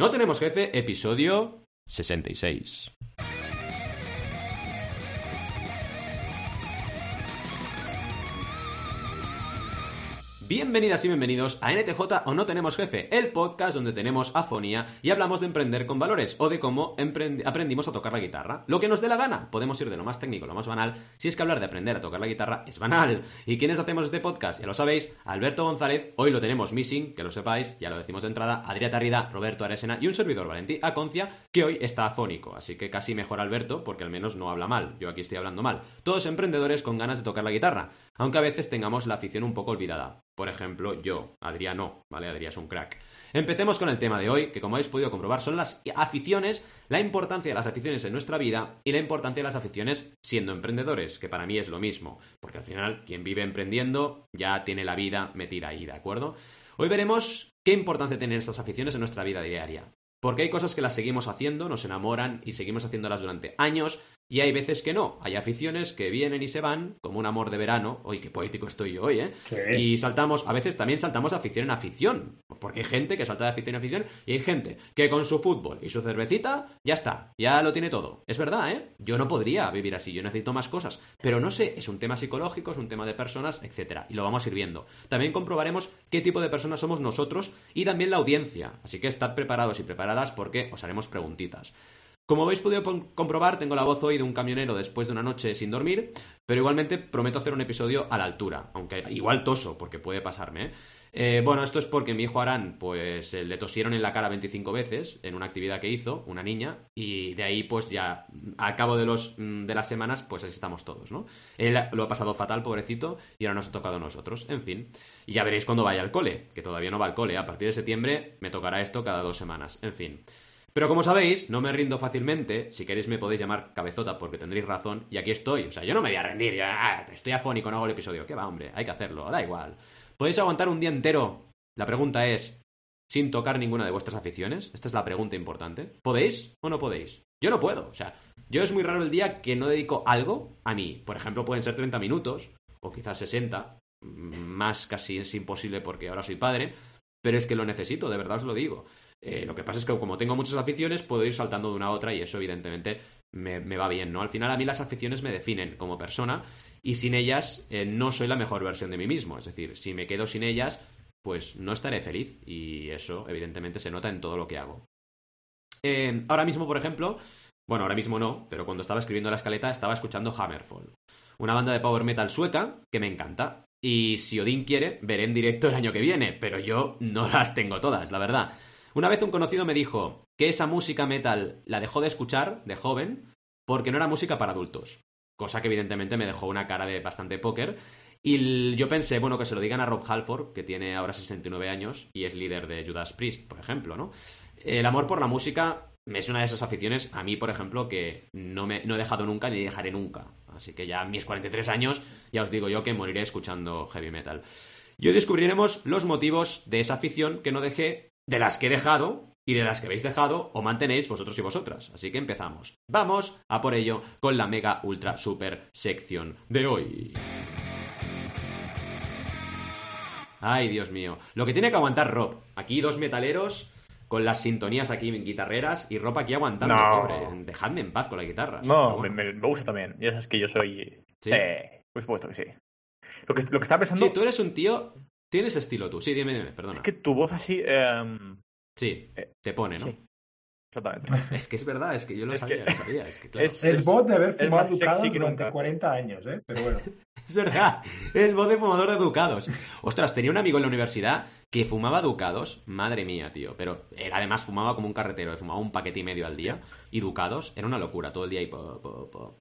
No tenemos jefe, episodio 66. Bienvenidas y bienvenidos a NTJ o No Tenemos Jefe, el podcast donde tenemos afonía y hablamos de emprender con valores o de cómo aprendimos a tocar la guitarra. Lo que nos dé la gana, podemos ir de lo más técnico a lo más banal, si es que hablar de aprender a tocar la guitarra es banal. ¿Y quiénes hacemos este podcast? Ya lo sabéis, Alberto González, hoy lo tenemos missing, que lo sepáis, ya lo decimos de entrada, Adrià Tarrida, Roberto Aresena y un servidor Valentí Aconcia, que hoy está afónico, así que casi mejor Alberto, porque al menos no habla mal, yo aquí estoy hablando mal. Todos emprendedores con ganas de tocar la guitarra, aunque a veces tengamos la afición un poco olvidada. Por ejemplo, yo, Adrián no, ¿vale? Adrián es un crack. Empecemos con el tema de hoy, que como habéis podido comprobar son las aficiones, la importancia de las aficiones en nuestra vida y la importancia de las aficiones siendo emprendedores, que para mí es lo mismo, porque al final quien vive emprendiendo ya tiene la vida metida ahí, ¿de acuerdo? Hoy veremos qué importancia tienen estas aficiones en nuestra vida diaria. Porque hay cosas que las seguimos haciendo, nos enamoran y seguimos haciéndolas durante años, y hay veces que no. Hay aficiones que vienen y se van, como un amor de verano. Uy, qué poético estoy yo hoy, ¿eh? Y saltamos, a veces también saltamos de afición en afición. Porque hay gente que salta de afición en afición y hay gente que con su fútbol y su cervecita ya está, ya lo tiene todo. Es verdad, ¿eh? Yo no podría vivir así, yo necesito más cosas. Pero no sé, es un tema psicológico, es un tema de personas, etc. Y lo vamos a ir viendo. También comprobaremos qué tipo de personas somos nosotros y también la audiencia. Así que estad preparados y preparadas porque os haremos preguntitas. Como habéis podido comprobar, tengo la voz hoy de un camionero después de una noche sin dormir, pero igualmente prometo hacer un episodio a la altura, aunque igual toso, porque puede pasarme. ¿eh? Eh, bueno, esto es porque mi hijo Arán, pues le tosieron en la cara 25 veces en una actividad que hizo, una niña, y de ahí, pues ya, al cabo de, los, mm, de las semanas, pues así estamos todos, ¿no? Él lo ha pasado fatal, pobrecito, y ahora nos ha tocado a nosotros, en fin. Y ya veréis cuando vaya al cole, que todavía no va al cole, a partir de septiembre me tocará esto cada dos semanas, en fin. Pero como sabéis, no me rindo fácilmente. Si queréis me podéis llamar cabezota porque tendréis razón. Y aquí estoy. O sea, yo no me voy a rendir. Ah, estoy afónico, no hago el episodio. ¿Qué va, hombre? Hay que hacerlo. Da igual. ¿Podéis aguantar un día entero? La pregunta es, sin tocar ninguna de vuestras aficiones. Esta es la pregunta importante. ¿Podéis o no podéis? Yo no puedo. O sea, yo es muy raro el día que no dedico algo a mí. Por ejemplo, pueden ser 30 minutos o quizás 60. Más casi es imposible porque ahora soy padre. Pero es que lo necesito, de verdad os lo digo. Eh, lo que pasa es que como tengo muchas aficiones, puedo ir saltando de una a otra y eso evidentemente me, va bien, ¿no? Al final a mí las aficiones me definen como persona y sin ellas eh, no soy la mejor versión de mí mismo. Es decir, si me quedo sin ellas, pues no estaré feliz y eso evidentemente se nota en todo lo que hago. Eh, ahora mismo, por ejemplo, bueno, ahora mismo no, pero cuando estaba escribiendo la escaleta estaba escuchando Hammerfall, una banda de power metal sueca que me encanta. Y si Odín quiere, veré en directo el año que viene, pero yo no las tengo todas, la verdad. Una vez un conocido me dijo que esa música metal la dejó de escuchar de joven porque no era música para adultos. Cosa que evidentemente me dejó una cara de bastante póker. Y yo pensé, bueno, que se lo digan a Rob Halford, que tiene ahora 69 años y es líder de Judas Priest, por ejemplo, ¿no? El amor por la música es una de esas aficiones, a mí, por ejemplo, que no, me, no he dejado nunca ni dejaré nunca. Así que ya a mis 43 años, ya os digo yo que moriré escuchando heavy metal. Y hoy descubriremos los motivos de esa afición que no dejé de las que he dejado y de las que habéis dejado o mantenéis vosotros y vosotras. Así que empezamos. Vamos a por ello con la mega ultra super sección de hoy. Ay, Dios mío. Lo que tiene que aguantar Rob. Aquí dos metaleros con las sintonías aquí en guitarreras y Rob aquí aguantando, pobre. Dejadme en paz con la guitarra. No, me, gusta también. Ya sabes que yo soy... Sí. por supuesto que sí. Lo que, lo que estaba pensando... Sí, tú eres un tío Tienes estilo tú. Sí, dime, dime, perdona. Es que tu voz así. Em, sí, eh, te pone, ¿no? Sí. Exactamente. Es que es verdad, es que yo lo sabía, sabía. Es, que, es, voz de haber fumado educados durante 40 años, ¿eh? Pero bueno. es verdad, es voz de fumador de educados. Ostras, tenía un amigo en la universidad que fumaba ducados. Madre mía, tío. Pero era, además fumaba como un carretero, fumaba un paquete y medio al día. Y ducados, era una locura, todo el día y po, po, po.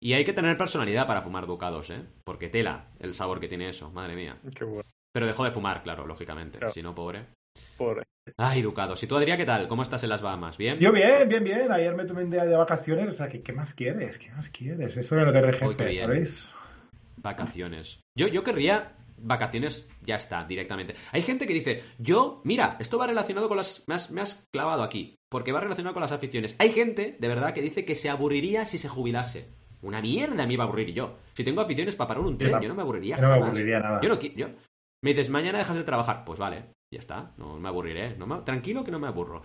Y hay que tener personalidad para fumar ducados, ¿eh? Porque tela el sabor que tiene eso, madre mía. Qué bueno. Pero dejó de fumar, claro, lógicamente. Si no, pobre. Pobre. Ay, Ducados. ¿Y tú, Adrián, qué tal? ¿Cómo estás en las Bahamas? ¿Bien? Yo bien, bien, bien. Ayer me tomé un día de vacaciones. O sea, ¿qué, más quieres? ¿Qué más quieres? Eso de no tener jefe, ¿sabéis? Vacaciones. Yo, yo querría vacaciones, ya está, directamente. Hay gente que dice, yo, mira, esto va relacionado con las... Me has, me has clavado aquí, porque va relacionado con las aficiones. Hay gente, de verdad, que dice que se aburriría si se jubilase. Una mierda a mí va a aburrir yo. Si tengo aficiones para parar un tren, yo, no me aburriría. no me aburriría nada. Yo no yo, me dices, mañana dejas de trabajar. Pues vale, ya está, no me aburriré. tranquilo que no me aburro.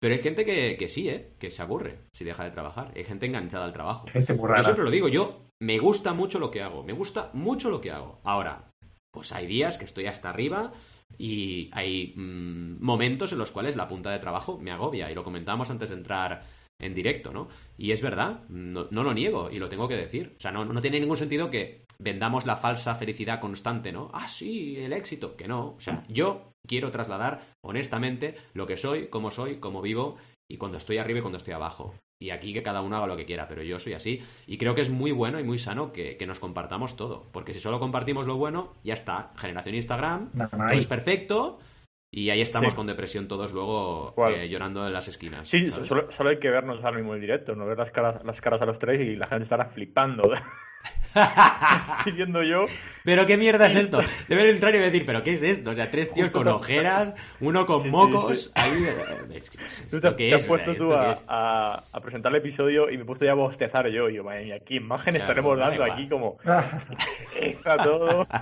Pero hay gente que, que sí, ¿eh? Que se aburre si deja de trabajar. Hay gente enganchada al trabajo. Gente muy Yo rara. siempre lo digo, yo me gusta mucho lo que hago. Me gusta mucho lo que hago. Ahora, pues hay días que estoy hasta arriba y hay mm, momentos en los cuales la punta de trabajo me agobia. Y lo comentábamos antes de entrar en directo, ¿no? Y es verdad, no, no lo niego y lo tengo que decir. O sea, no, no tiene ningún sentido que vendamos la falsa felicidad constante, ¿no? Ah, sí, el éxito. Que no. O sea, yo quiero trasladar honestamente lo que soy, cómo soy, cómo vivo y cuando estoy arriba y cuando estoy abajo. Y aquí que cada uno haga lo que quiera, pero yo soy así. Y creo que es muy bueno y muy sano que, que nos compartamos todo. Porque si solo compartimos lo bueno, ya está. Generación Instagram, todo es perfecto. Y ahí estamos Sí. con depresión todos luego eh, llorando en las esquinas. Sí, solo, solo hay que vernos ahora mismo en directo, no ver las caras, las caras a los tres y la gente estará flipando. Estoy viendo yo. Pero qué mierda es esto. Deben entrar y decir, pero qué es esto. O sea, tres tíos Justo con ojeras, uno con Sí, mocos. sí. Ahí, eh, es que, ¿esto Tú te, has es? puesto tú ¿esto qué a, es? a- a presentar el episodio y me he puesto ya a bostezar yo. Y yo, madre mía, ¿qué imagen Claro, estaremos da dando aquí? Como extra todo.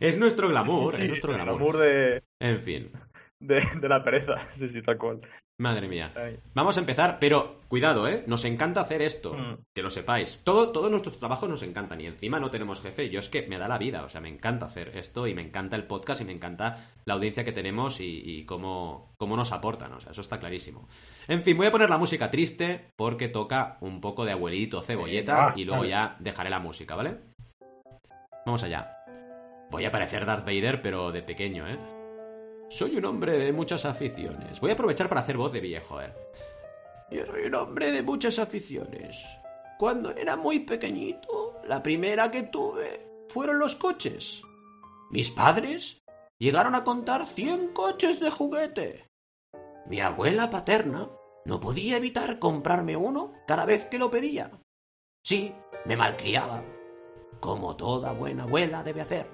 Es nuestro glamour, Sí, sí, es nuestro glamour. glamour de, En fin, de, de la pereza. Sí, sí, tal cual. madre mía. Ay. Vamos a empezar, pero cuidado, ¿eh? Nos encanta hacer esto, Mm. que lo sepáis. Todo, todos nuestros trabajos nos encantan y encima no tenemos jefe. Yo es que me da la vida, o sea, me encanta hacer esto y me encanta el podcast y me encanta la audiencia que tenemos y, y cómo, cómo nos aportan, o sea, eso está clarísimo. En fin, voy a poner la música triste porque toca un poco de abuelito cebolleta y luego ya dejaré la música, ¿vale? Vamos allá. Voy a parecer Darth Vader, pero de pequeño, ¿eh? Soy un hombre de muchas aficiones. Voy a aprovechar para hacer voz de viejo, ¿eh? Yo soy un hombre de muchas aficiones. Cuando era muy pequeñito, la primera que tuve fueron los coches. Mis padres llegaron a contar 100 coches de juguete. Mi abuela paterna no podía evitar comprarme uno cada vez que lo pedía. Sí, me malcriaba, como toda buena abuela debe hacer.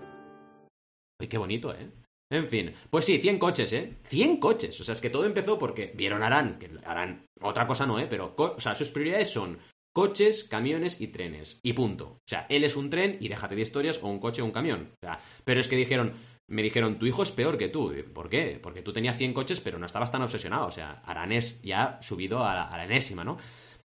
Uy, qué bonito, ¿eh? En fin, pues sí, 100 coches, ¿eh? 100 coches. O sea, es que todo empezó porque vieron a Arán, que Arán, otra cosa no, ¿eh? Pero, o sea, sus prioridades son coches, camiones y trenes. Y punto. O sea, él es un tren y déjate de historias o un coche o un camión. O sea, pero es que dijeron, me dijeron, tu hijo es peor que tú. ¿Por qué? Porque tú tenías 100 coches, pero no estabas tan obsesionado. O sea, Arán es ya subido a la, a la enésima, ¿no?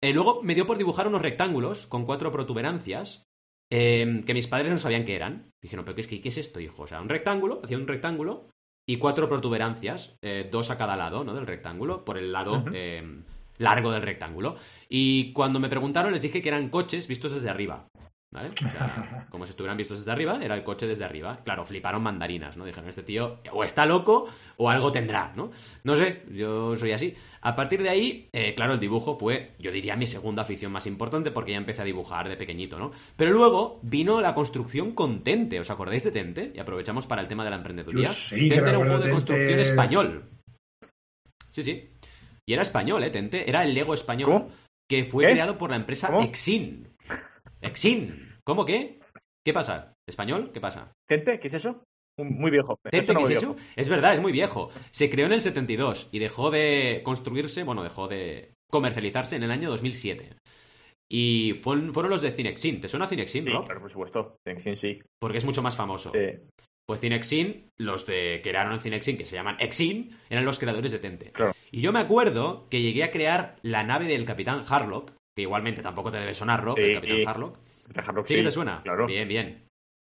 Eh, luego me dio por dibujar unos rectángulos con cuatro protuberancias eh, que mis padres no sabían qué eran. Dijeron, pero ¿qué es, qué, qué es esto, hijo? O sea, un rectángulo, hacía un rectángulo y cuatro protuberancias, eh, dos a cada lado, ¿no? Del rectángulo, por el lado eh, largo del rectángulo. Y cuando me preguntaron les dije que eran coches vistos desde arriba. ¿Vale? O sea, como si estuvieran vistos desde arriba, era el coche desde arriba. Claro, fliparon mandarinas, ¿no? Dijeron, este tío o está loco o algo tendrá, ¿no? No sé, yo soy así. A partir de ahí, eh, claro, el dibujo fue, yo diría, mi segunda afición más importante porque ya empecé a dibujar de pequeñito, ¿no? Pero luego vino la construcción con Tente. ¿Os acordáis de Tente? Y aprovechamos para el tema de la emprendeduría. Sí, Tente era un juego de construcción español. Sí, sí. Y era español, ¿eh? Tente. Era el Lego español ¿Cómo? que fue ¿Qué? creado por la empresa ¿Cómo? Exin. Exin. ¿Cómo qué? ¿Qué pasa? ¿Español? ¿Qué pasa? ¿Tente? ¿Qué es eso? Muy viejo. ¿Tente, qué es eso? Es verdad, es muy viejo. Se creó en el 72 y dejó de construirse, bueno, dejó de comercializarse en el año 2007. Y fueron, fueron los de Cinexin. ¿Te suena Cinexin, Sí, Rob? claro, por supuesto. Sí, sí. Porque es mucho más famoso. Sí. Pues Cinexin, los de que crearon Cinexin, que se llaman Exin, eran los creadores de Tente. Claro. Y yo me acuerdo que llegué a crear la nave del Capitán Harlock, que igualmente tampoco te debe sonar, Rob, Sí, el Capitán y- Harlock. Dejarlo ¿Sí que te suena? Claro. Bien, bien.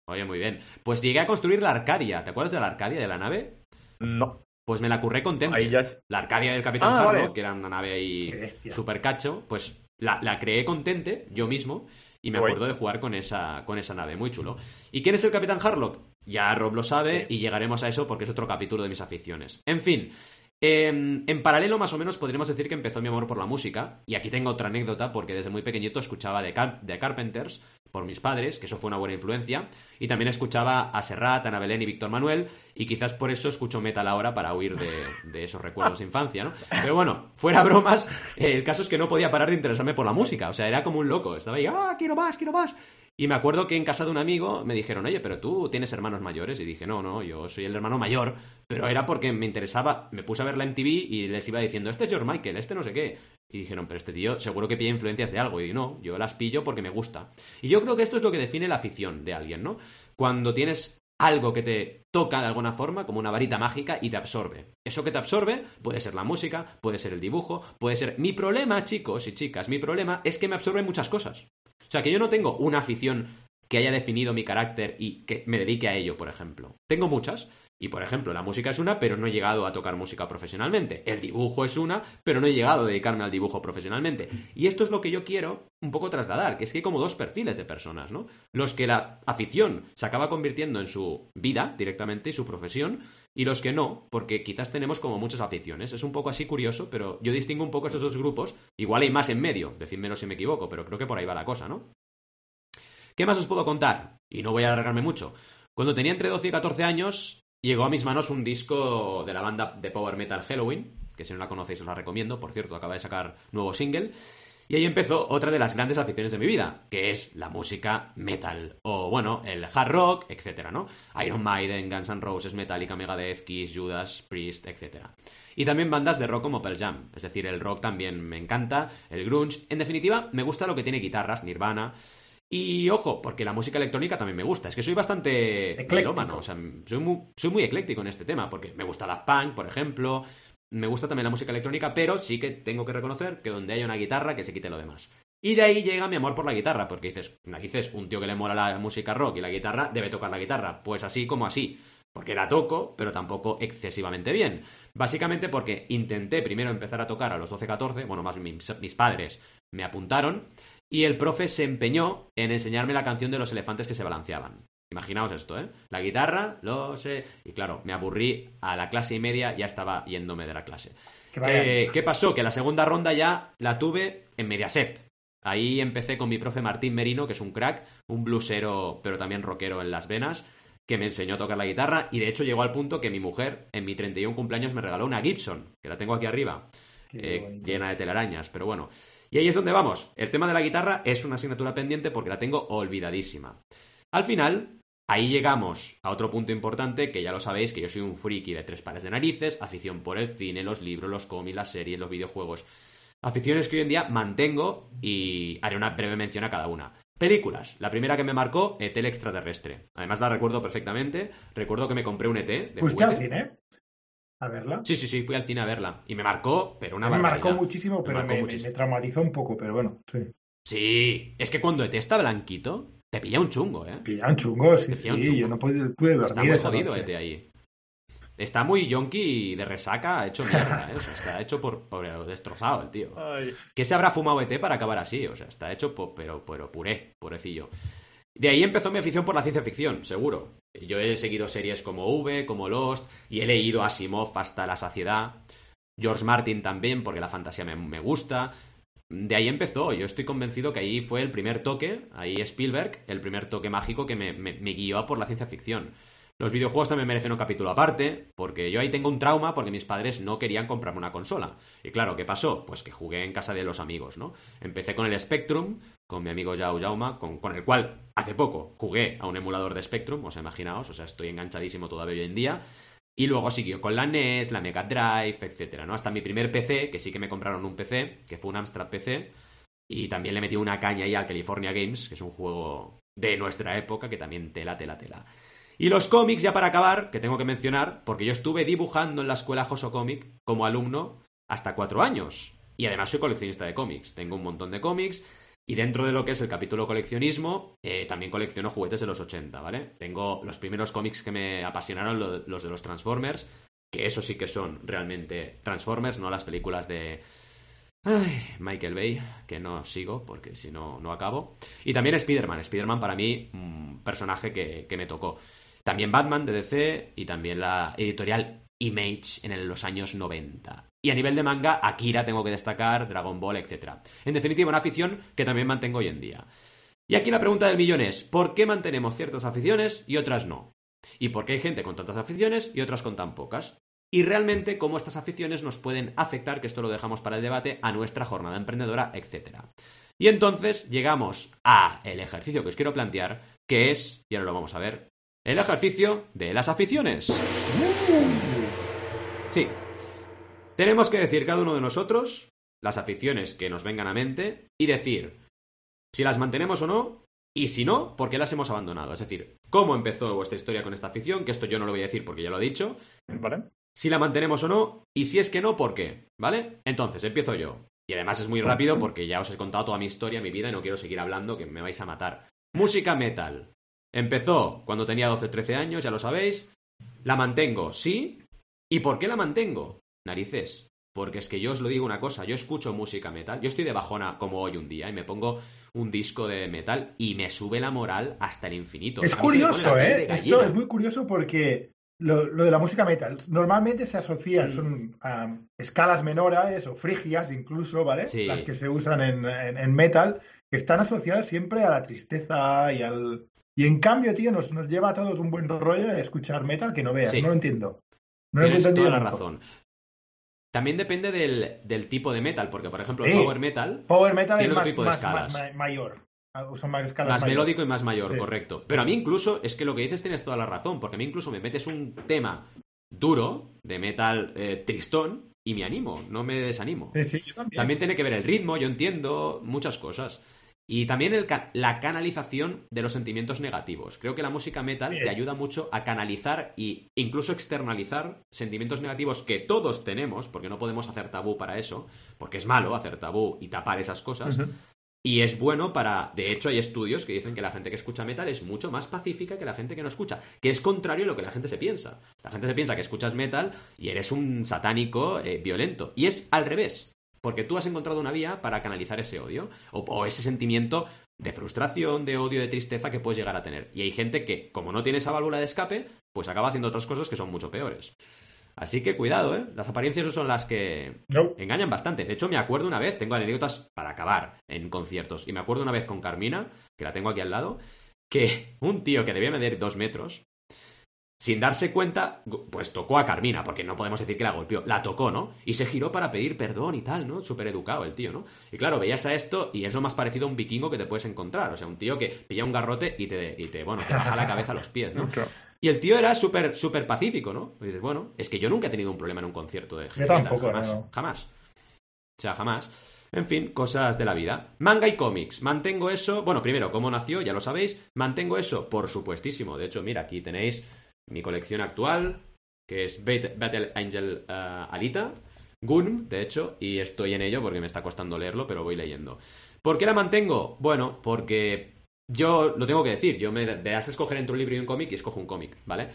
Oye, muy bien. Pues llegué a construir la Arcadia. ¿Te acuerdas de la Arcadia de la nave? No. Pues me la curré con. Ahí ya es. La Arcadia del Capitán Ah, Harlock, vale. que era una nave ahí super cacho, pues la, la creé con Tente, yo mismo, y me Guay. acuerdo de jugar con esa, con esa nave, muy chulo. ¿Y quién es el Capitán Harlock? Ya Rob lo sabe Sí. y llegaremos a eso porque es otro capítulo de mis aficiones. En fin, em, en paralelo más o menos podríamos decir que empezó mi amor por la música, y aquí tengo otra anécdota porque desde muy pequeñito escuchaba The, The Carpenters por mis padres, que eso fue una buena influencia, y también escuchaba a Serrat, Ana Belén y Víctor Manuel, y quizás por eso escucho metal ahora para huir de, esos recuerdos de infancia, ¿no? Pero bueno, fuera bromas, el caso es que no podía parar de interesarme por la música, o sea, era como un loco, estaba ahí, ¡ah, quiero más, quiero más! Y me acuerdo que en casa de un amigo me dijeron, oye, pero tú tienes hermanos mayores. Y dije, no, no, yo soy el hermano mayor. Pero era porque me interesaba, me puse a ver la MTV y les iba diciendo, este es George Michael, este no sé qué. Y dijeron, pero este tío seguro que pilla influencias de algo. Y no, yo las pillo porque me gusta. Y yo creo que esto es lo que define la afición de alguien, ¿no? Cuando tienes algo que te toca de alguna forma, como una varita mágica, y te absorbe. Eso que te absorbe puede ser la música, puede ser el dibujo, puede ser... Mi problema, chicos y chicas, mi problema es que me absorbe muchas cosas. O sea, que yo no tengo una afición que haya definido mi carácter y que me dedique a ello, por ejemplo. Tengo muchas, y por ejemplo, la música es una, pero no he llegado a tocar música profesionalmente. El dibujo es una, pero no he llegado a dedicarme al dibujo profesionalmente. Y esto es lo que yo quiero un poco trasladar, que es que hay como dos perfiles de personas, ¿no? Los que la afición se acaba convirtiendo en su vida directamente y su profesión, y los que no, porque quizás tenemos como muchas aficiones. Es un poco así curioso, pero yo distingo un poco estos dos grupos. Igual hay más en medio, decídmelo si me equivoco, pero creo que por ahí va la cosa, ¿no? ¿Qué más os puedo contar? Y no voy a alargarme mucho. Cuando tenía entre 12 y 14 años, llegó a mis manos un disco de la banda de power metal Halloween, que si no la conocéis os la recomiendo, por cierto, acaba de sacar nuevo single. Y ahí empezó otra de las grandes aficiones de mi vida, que es la música metal. O bueno, el hard rock, etcétera, ¿no? Iron Maiden, Guns N' Roses, Metallica, Megadeth, Kiss, Judas, Priest, etcétera. Y también bandas de rock como Pearl Jam. Es decir, el rock también me encanta, el grunge. En definitiva, me gusta lo que tiene guitarras, Nirvana. Y ojo, porque la música electrónica también me gusta. Es que soy bastante melómano. O sea, soy muy, soy muy ecléctico en este tema. Porque me gusta Daft Punk, por ejemplo. Me gusta también la música electrónica, pero sí que tengo que reconocer que donde haya una guitarra, que se quite lo demás. Y de ahí llega mi amor por la guitarra, porque dices, dices, un tío que le mola la música rock y la guitarra debe tocar la guitarra. Pues así como así. Porque la toco, pero tampoco excesivamente bien. Básicamente porque intenté primero empezar a tocar a los 12-14, bueno, más mis, mis padres me apuntaron, y el profe se empeñó en enseñarme la canción de los elefantes que se balanceaban. Imaginaos esto, ¿eh? La guitarra, lo sé. Y claro, me aburrí a la clase y media, ya estaba yéndome de la clase. Eh, ¿Qué pasó? Que la segunda ronda ya la tuve en Mediaset. Ahí empecé con mi profe Martín Merino, que es un crack, un blusero, pero también rockero en las venas, que me enseñó a tocar la guitarra y de hecho llegó al punto que mi mujer en mi 31 cumpleaños me regaló una Gibson, que la tengo aquí arriba, eh, llena de telarañas, pero bueno. Y ahí es donde vamos. El tema de la guitarra es una asignatura pendiente porque la tengo olvidadísima. Al final, ahí llegamos a otro punto importante, que ya lo sabéis, que yo soy un friki de tres pares de narices, afición por el cine, los libros, los cómics, las series, los videojuegos. Aficiones que hoy en día mantengo y haré una breve mención a cada una. Películas. La primera que me marcó, ET el extraterrestre. Además la recuerdo perfectamente. Recuerdo que me compré un ET. De ¿Fuiste al cine? a verla. Sí, sí, sí, fui al cine a verla. Y me marcó, pero una Me marcó muchísimo, pero me, traumatizó un poco, pero bueno, sí. Sí, es que cuando ET está blanquito, te pilla un chungo, ¿eh? Pilla un chungo, sí, sí. Yo no pude, dormir Está muy jodido ET ahí. Está muy yonky de resaca, hecho mierda, ¿eh? O sea, está hecho por, destrozado el tío. ¿Qué se habrá fumado ET para acabar así? O sea, está hecho por, pero, pero puré, pobrecillo. De ahí empezó mi afición por la ciencia ficción, seguro. Yo he seguido series como V, como Lost, y he leído a Asimov hasta la saciedad. George Martin también, porque la fantasía me, gusta. De ahí empezó. Yo estoy convencido que ahí fue el primer toque, ahí Spielberg, el primer toque mágico que me, me, me guió por la ciencia ficción. Los videojuegos también merecen un capítulo aparte, porque yo ahí tengo un trauma porque mis padres no querían comprarme una consola. Y claro, ¿qué pasó? Pues que jugué en casa de los amigos, ¿no? Empecé con el Spectrum, con mi amigo Yao Jauma, con, con el cual hace poco jugué a un emulador de Spectrum, os imaginaos, o sea, estoy enganchadísimo todavía hoy en día. Y luego siguió con la NES, la Mega Drive, etcétera, ¿no? Hasta mi primer PC, que sí que me compraron un PC, que fue un Amstrad PC, y también le metí una caña ahí al California Games, que es un juego de nuestra época, que también tela, tela, tela. Y los cómics, ya para acabar, que tengo que mencionar, porque yo estuve dibujando en la escuela Joso Comic como alumno hasta cuatro años. Y además soy coleccionista de cómics. Tengo un montón de cómics. Y dentro de lo que es el capítulo coleccionismo, eh, también colecciono juguetes de los 80, ¿vale? Tengo los primeros cómics que me apasionaron, los de los Transformers, que eso sí que son realmente Transformers, no las películas de Ay, Michael Bay, que no sigo porque si no, no acabo. Y también Spider-Man. Spider-Man para mí, un personaje que, que me tocó. También Batman de DC y también la editorial Image en los años 90. Y a nivel de manga, Akira tengo que destacar, Dragon Ball, etc. En definitiva, una afición que también mantengo hoy en día. Y aquí la pregunta del millón es, ¿por qué mantenemos ciertas aficiones y otras no? ¿Y por qué hay gente con tantas aficiones y otras con tan pocas? Y realmente cómo estas aficiones nos pueden afectar, que esto lo dejamos para el debate, a nuestra jornada emprendedora, etc. Y entonces llegamos a el ejercicio que os quiero plantear, que es, y ahora lo vamos a ver, el ejercicio de las aficiones. Sí. Tenemos que decir cada uno de nosotros las aficiones que nos vengan a mente y decir si las mantenemos o no Y si no, ¿por qué las hemos abandonado? Es decir, ¿cómo empezó vuestra historia con esta afición? Que esto yo no lo voy a decir porque ya lo he dicho. ¿Vale? Si la mantenemos o no, y si es que no, ¿por qué? ¿Vale? Entonces, empiezo yo. Y además es muy rápido porque ya os he contado toda mi historia, mi vida, y no quiero seguir hablando, que me vais a matar. Música metal. Empezó cuando tenía 12 13 años, ya lo sabéis. La mantengo, sí. ¿Y por qué la mantengo? Narices. Porque es que yo os lo digo una cosa, yo escucho música metal, yo estoy de bajona como hoy un día y me pongo un disco de metal y me sube la moral hasta el infinito. Es curioso, ¿eh? Esto es muy curioso porque lo, de la música metal normalmente se asocia, mm. son escalas menores o frigias incluso, ¿vale? Las que se usan en, metal, que están asociadas siempre a la tristeza y al... Y en cambio, tío, nos, nos lleva a todos un buen rollo escuchar metal que no veas, no lo entiendo. No Tienes toda la razón. También depende del, tipo de metal, porque por ejemplo, el power metal, power metal tiene es otro tipo de escalas. Más, mayor. Son más, escalas más melódico y más mayor, correcto. Pero a mí incluso, es que lo que dices tienes toda la razón, porque a mí incluso me metes un tema duro, de metal eh, tristón, y me animo, no me desanimo. también. también tiene que ver el ritmo, yo entiendo muchas cosas. Y también la canalización de los sentimientos negativos. Creo que la música metal te ayuda mucho a canalizar e incluso externalizar sentimientos negativos que todos tenemos, porque no podemos hacer tabú para eso, porque es malo hacer tabú y tapar esas cosas. Y es bueno para... De hecho, hay estudios que dicen que la gente que escucha metal es mucho más pacífica que la gente que no escucha, que es contrario a lo que la gente se piensa. La gente se piensa que escuchas metal y eres un satánico eh, violento. Y es al revés. Porque tú has encontrado una vía para canalizar ese odio o, ese sentimiento de frustración, de odio, de tristeza que puedes llegar a tener. Y hay gente que, como no tiene esa válvula de escape, pues acaba haciendo otras cosas que son mucho peores. Así que cuidado, ¿eh? Las apariencias no son las que engañan bastante. De hecho, me acuerdo una vez, tengo anécdotas para acabar en conciertos, y me acuerdo una vez con Carmina, que la tengo aquí al lado, que un tío que debía medir dos metros, sin darse cuenta, pues tocó a Carmina, porque no podemos decir que la golpeó, la tocó, ¿no? Y se giró para pedir perdón y tal, ¿no? Súper educado el tío, ¿no? Y claro, veías a esto y es lo más parecido a un vikingo que te puedes encontrar, o sea, un tío que pilla un garrote y te, y te bueno, te baja la cabeza a los pies, ¿no? Y el tío era súper, súper pacífico, ¿no? Y dices, bueno, es que yo nunca he tenido un problema en un concierto de Yo tampoco, jamás, jamás. O sea, jamás. En fin, cosas de la vida. Manga y cómics. Mantengo eso. Bueno, primero, ¿cómo nació? Ya lo sabéis. Mantengo eso, por supuestísimo. De hecho, mira, aquí tenéis mi colección actual, que es Battle Angel uh, Alita, Gunm, de hecho, y estoy en ello porque me está costando leerlo, pero voy leyendo. ¿Por qué la mantengo? Bueno, porque yo lo tengo que decir, yo me das escoger entre un libro y un cómic y escojo un cómic, ¿vale?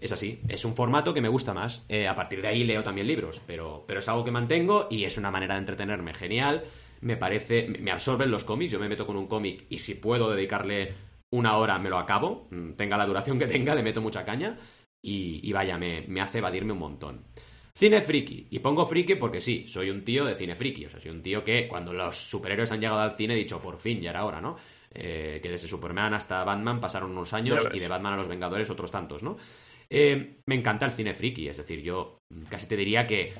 Es así, es un formato que me gusta más. Eh, a partir de ahí leo también libros, pero, pero es algo que mantengo y es una manera de entretenerme genial. Me parece, me absorben los cómics, yo me meto con un cómic y si puedo dedicarle una hora me lo acabo, mm, tenga la duración que tenga, le meto mucha caña y, vaya, me, me, hace evadirme un montón. Cine friki, y pongo friki porque sí, soy un tío de cine friki, o sea, soy un tío que cuando los superhéroes han llegado al cine he dicho, por fin, ya era hora, ¿no? Eh, que desde Superman hasta Batman pasaron unos años y de Batman a los Vengadores otros tantos, ¿no? Eh, me encanta el cine friki, es decir, yo casi te diría que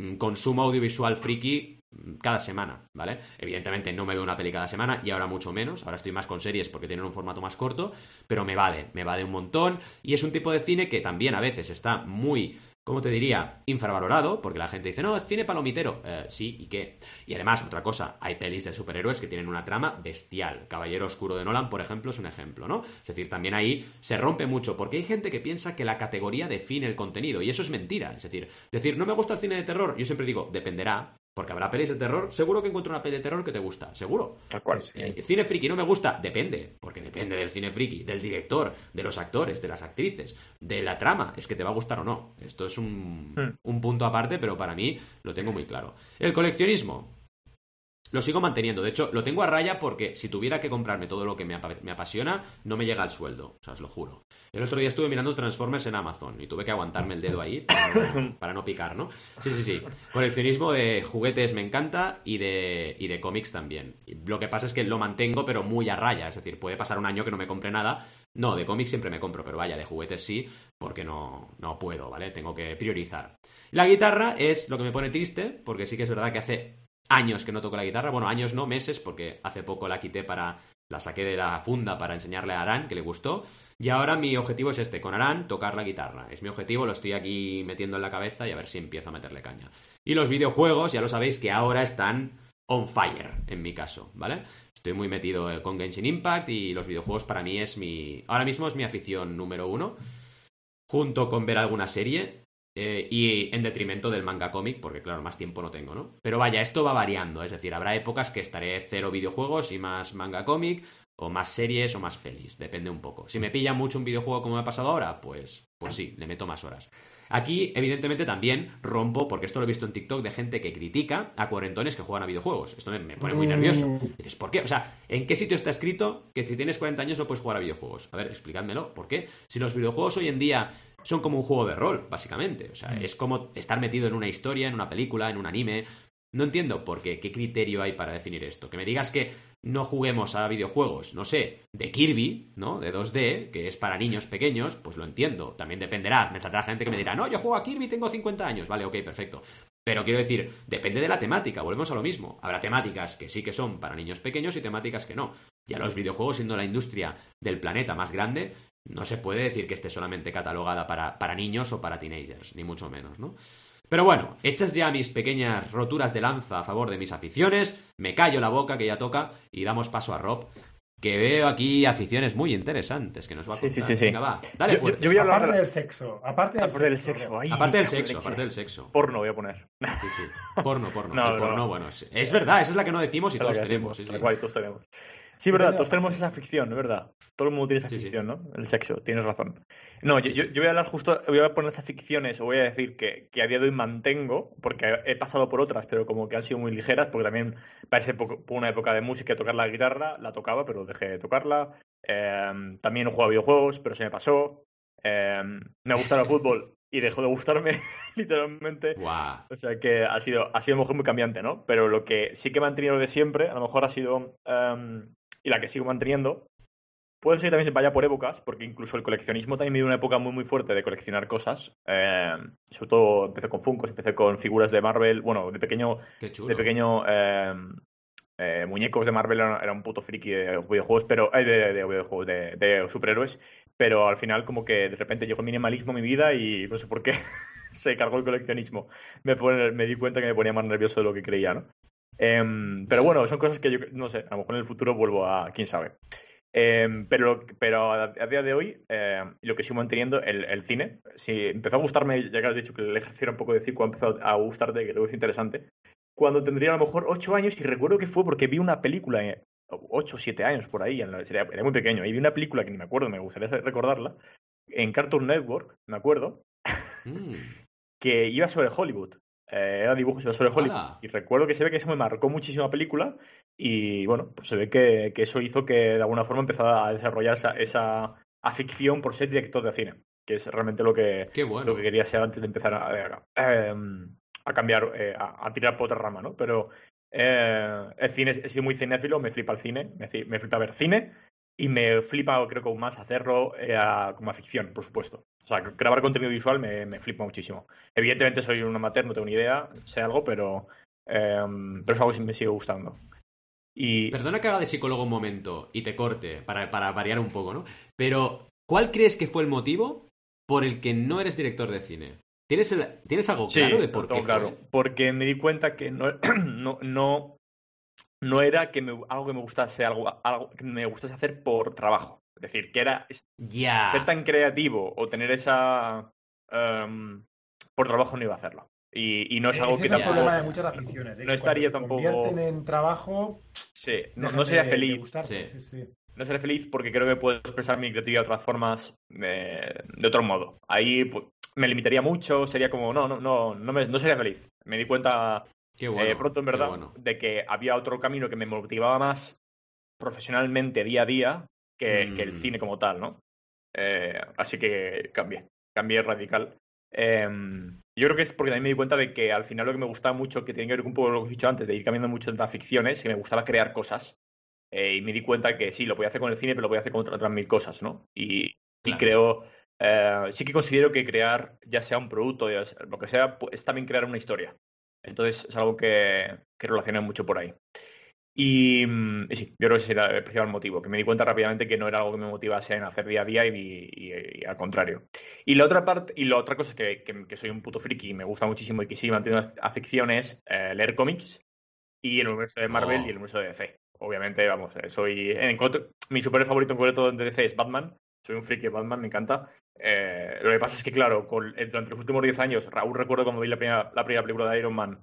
mm, consumo audiovisual friki cada semana, ¿vale? Evidentemente no me veo una peli cada semana y ahora mucho menos, ahora estoy más con series porque tienen un formato más corto, pero me vale, me vale un montón y es un tipo de cine que también a veces está muy ¿cómo te diría? Infravalorado, porque la gente dice, no, es cine palomitero. Eh, sí, ¿y qué? Y además, otra cosa, hay pelis de superhéroes que tienen una trama bestial. Caballero Oscuro de Nolan, por ejemplo, es un ejemplo, ¿no? Es decir, también ahí se rompe mucho, porque hay gente que piensa que la categoría define el contenido, y eso es mentira. Es decir, decir, no me gusta el cine de terror, yo siempre digo, dependerá, porque habrá pelis de terror, seguro que encuentro una peli de terror que te gusta, seguro. Tal cual. Eh, cine friki no me gusta, depende, porque depende del cine friki, del director, de los actores, de las actrices, de la trama, es que te va a gustar o no. Esto es un, hmm. un punto aparte, pero para mí lo tengo muy claro. El coleccionismo, lo sigo manteniendo. De hecho, lo tengo a raya porque si tuviera que comprarme todo lo que me, apasiona, no me llega al sueldo. O sea, os lo juro. El otro día estuve mirando Transformers en Amazon y tuve que aguantarme el dedo ahí para no, picar, ¿no? Sí, sí, sí. Coleccionismo de juguetes me encanta y de, y de cómics también. lo que pasa es que lo mantengo, pero muy a raya. Es decir, puede pasar un año que no me compre nada. No, de cómics siempre me compro, pero vaya, de juguetes sí, porque no, no puedo, ¿vale? Tengo que priorizar. La guitarra es lo que me pone triste, porque sí que es verdad que hace años que no toco la guitarra. Bueno, años no, meses, porque hace poco la quité para. La saqué de la funda para enseñarle a Aran, que le gustó. Y ahora mi objetivo es este, con Aran, tocar la guitarra. Es mi objetivo, lo estoy aquí metiendo en la cabeza y a ver si empiezo a meterle caña. Y los videojuegos, ya lo sabéis que ahora están on fire, en mi caso, ¿vale? Estoy muy metido eh, con Genshin Impact y los videojuegos para mí es mi... Ahora mismo es mi afición número uno, junto con ver alguna serie eh, y en detrimento del manga cómic, porque claro, más tiempo no tengo, ¿no? Pero vaya, esto va variando, es decir, habrá épocas que estaré cero videojuegos y más manga cómic, o más series o más pelis, depende un poco. Si me pilla mucho un videojuego como me ha pasado ahora, pues, pues sí, le meto más horas. Aquí, evidentemente, también rompo, porque esto lo he visto en TikTok de gente que critica a cuarentones que juegan a videojuegos. Esto me, pone muy nervioso. Mm. dices, ¿por qué? O sea, ¿en qué sitio está escrito que si tienes 40 años no puedes jugar a videojuegos? A ver, explícamelo. ¿Por qué? Si los videojuegos hoy en día son como un juego de rol, básicamente. O sea, mm. es como estar metido en una historia, en una película, en un anime. No entiendo por qué, qué criterio hay para definir esto. Que me digas que no juguemos a videojuegos, no sé, de Kirby, ¿no? De 2D, que es para niños pequeños, pues lo entiendo. También dependerá. Me saldrá gente que me dirá, no, yo juego a Kirby tengo 50 años. Vale, ok, perfecto. Pero quiero decir, depende de la temática, volvemos a lo mismo. Habrá temáticas que sí que son para niños pequeños y temáticas que no. Ya los videojuegos, siendo la industria del planeta más grande, no se puede decir que esté solamente catalogada para, para niños o para teenagers, ni mucho menos, ¿no? Pero bueno, hechas ya mis pequeñas roturas de lanza a favor de mis aficiones, me callo la boca que ya toca y damos paso a Rob, que veo aquí aficiones muy interesantes que nos va a contar. Sí, sí, sí. Venga, va, dale yo, yo, voy a hablar aparte del sexo. Aparte del, sexo. aparte del sexo, aparte del sexo. Porno voy a poner. Sí, sí. Porno, porno. no, porno, bueno. Es, verdad, esa es la que no decimos y todos queremos. Sí, todos tenemos. Sí, verdad, todos tenemos esa ficción, es verdad. Todo el mundo tiene esa ficción, ¿no? El sexo, tienes razón. No, yo, voy a hablar justo, voy a poner esas ficciones, o voy a decir que, a día de hoy mantengo, porque he pasado por otras, pero como que han sido muy ligeras, porque también parece por una época de música tocar la guitarra, la tocaba, pero dejé de tocarla. Em, también he jugado videojuegos, pero se me pasó. Em, me gustaba el fútbol y dejó de gustarme, literalmente. O sea que ha sido, ha sido a lo mejor muy cambiante, ¿no? Pero lo que sí que he mantenido de siempre, a lo mejor ha sido em, y la que sigo manteniendo. Puede ser que también se vaya por épocas, porque incluso el coleccionismo también me dio una época muy muy fuerte de coleccionar cosas. Eh, sobre todo empecé con Funkos, empecé con figuras de Marvel, bueno, de pequeño, de pequeño eh, eh, muñecos de Marvel era, un puto friki de videojuegos, pero de, de, videojuegos, de, de, superhéroes, pero al final como que de repente llegó el minimalismo a mi vida y no sé por qué se cargó el coleccionismo. Me, me di cuenta que me ponía más nervioso de lo que creía, ¿no? Em, pero bueno, son cosas que yo no sé, a lo mejor en el futuro vuelvo a quién sabe. Em, pero, pero a, día de hoy, em, lo que sigo manteniendo, el, el cine, si empezó a gustarme, ya que has dicho que el ejercicio era un poco de circo, ha empezado a gustarte, que luego es interesante, cuando tendría a lo mejor 8 años, y recuerdo que fue porque vi una película, 8 o 7 años por ahí, era muy pequeño, y vi una película que ni me acuerdo, me gustaría recordarla, en Cartoon Network, me acuerdo, mm. que iba sobre Hollywood. Eh, era dibujos sobre Hollywood. Y recuerdo que se ve que eso me marcó muchísimo la película. Y bueno, pues se ve que, eso hizo que de alguna forma empezara a desarrollar esa, esa afición por ser director de cine. Que es realmente lo que, lo que quería ser antes de empezar a, em, cambiar, eh, a, tirar por otra rama, ¿no? Pero eh, el cine, he sido muy cinéfilo, me flipa el cine, me, me flipa ver cine. Y me flipa, creo que aún más, hacerlo como ficción, por supuesto. O sea, grabar contenido visual me, me flipa muchísimo. Evidentemente soy un amateur, no tengo ni idea, sé algo, pero, em, pero es algo que me sigue gustando. Y... Perdona que haga de psicólogo un momento y te corte, para, para variar un poco, ¿no? Pero, ¿cuál crees que fue el motivo por el que no eres director de cine? ¿Tienes, ¿tienes algo claro de por qué? claro. Porque me di cuenta que no, no, no, no era que algo que me gustase, algo, algo que me gustase hacer por trabajo. Es decir, que era ser tan creativo o tener esa... Em, por trabajo no iba a hacerlo. Y, no es algo que es el problema de muchas aficiones. no estaría tampoco. en trabajo. Sí, no, sería feliz. No sería feliz porque creo que puedo expresar mi creatividad de otras formas, de otro modo. Ahí pues, me limitaría mucho, sería como, no, no, no, no, me, no sería feliz. Me di cuenta eh, pronto, en verdad, de que había otro camino que me motivaba más profesionalmente día a día que, el mm. cine como tal, ¿no? Eh, así que cambié, cambié radical. Em, yo creo que es porque también me di cuenta de que al final lo que me gustaba mucho, que tiene que ver un poco lo que he dicho antes, de ir cambiando mucho entre las ficciones, que me gustaba crear cosas. Eh, y me di cuenta que sí, lo podía hacer con el cine, pero lo podía hacer con otras mil cosas, ¿no? Y, creo, eh, sí que considero que crear, ya sea un producto, ya lo que sea, es también crear una historia. Entonces es algo que, que relaciona mucho por ahí. Mm, y, sí, yo creo que ese era el principal motivo, que me di cuenta rápidamente que no era algo que me motivase en hacer día a día y, al contrario. Y la otra parte, y la otra cosa es que, soy un puto friki y me gusta muchísimo y que sí mantengo afición es eh, leer cómics. y el universo de Marvel y el universo de DC. Obviamente, vamos, eh, soy. En, mi super favorito en concreto de DC es Batman. Soy un friki de Batman, me encanta. Eh, lo que pasa es que, claro, eh, durante los últimos 10 años, Raúl recuerdo cuando vi la primera, la primera película de Iron Man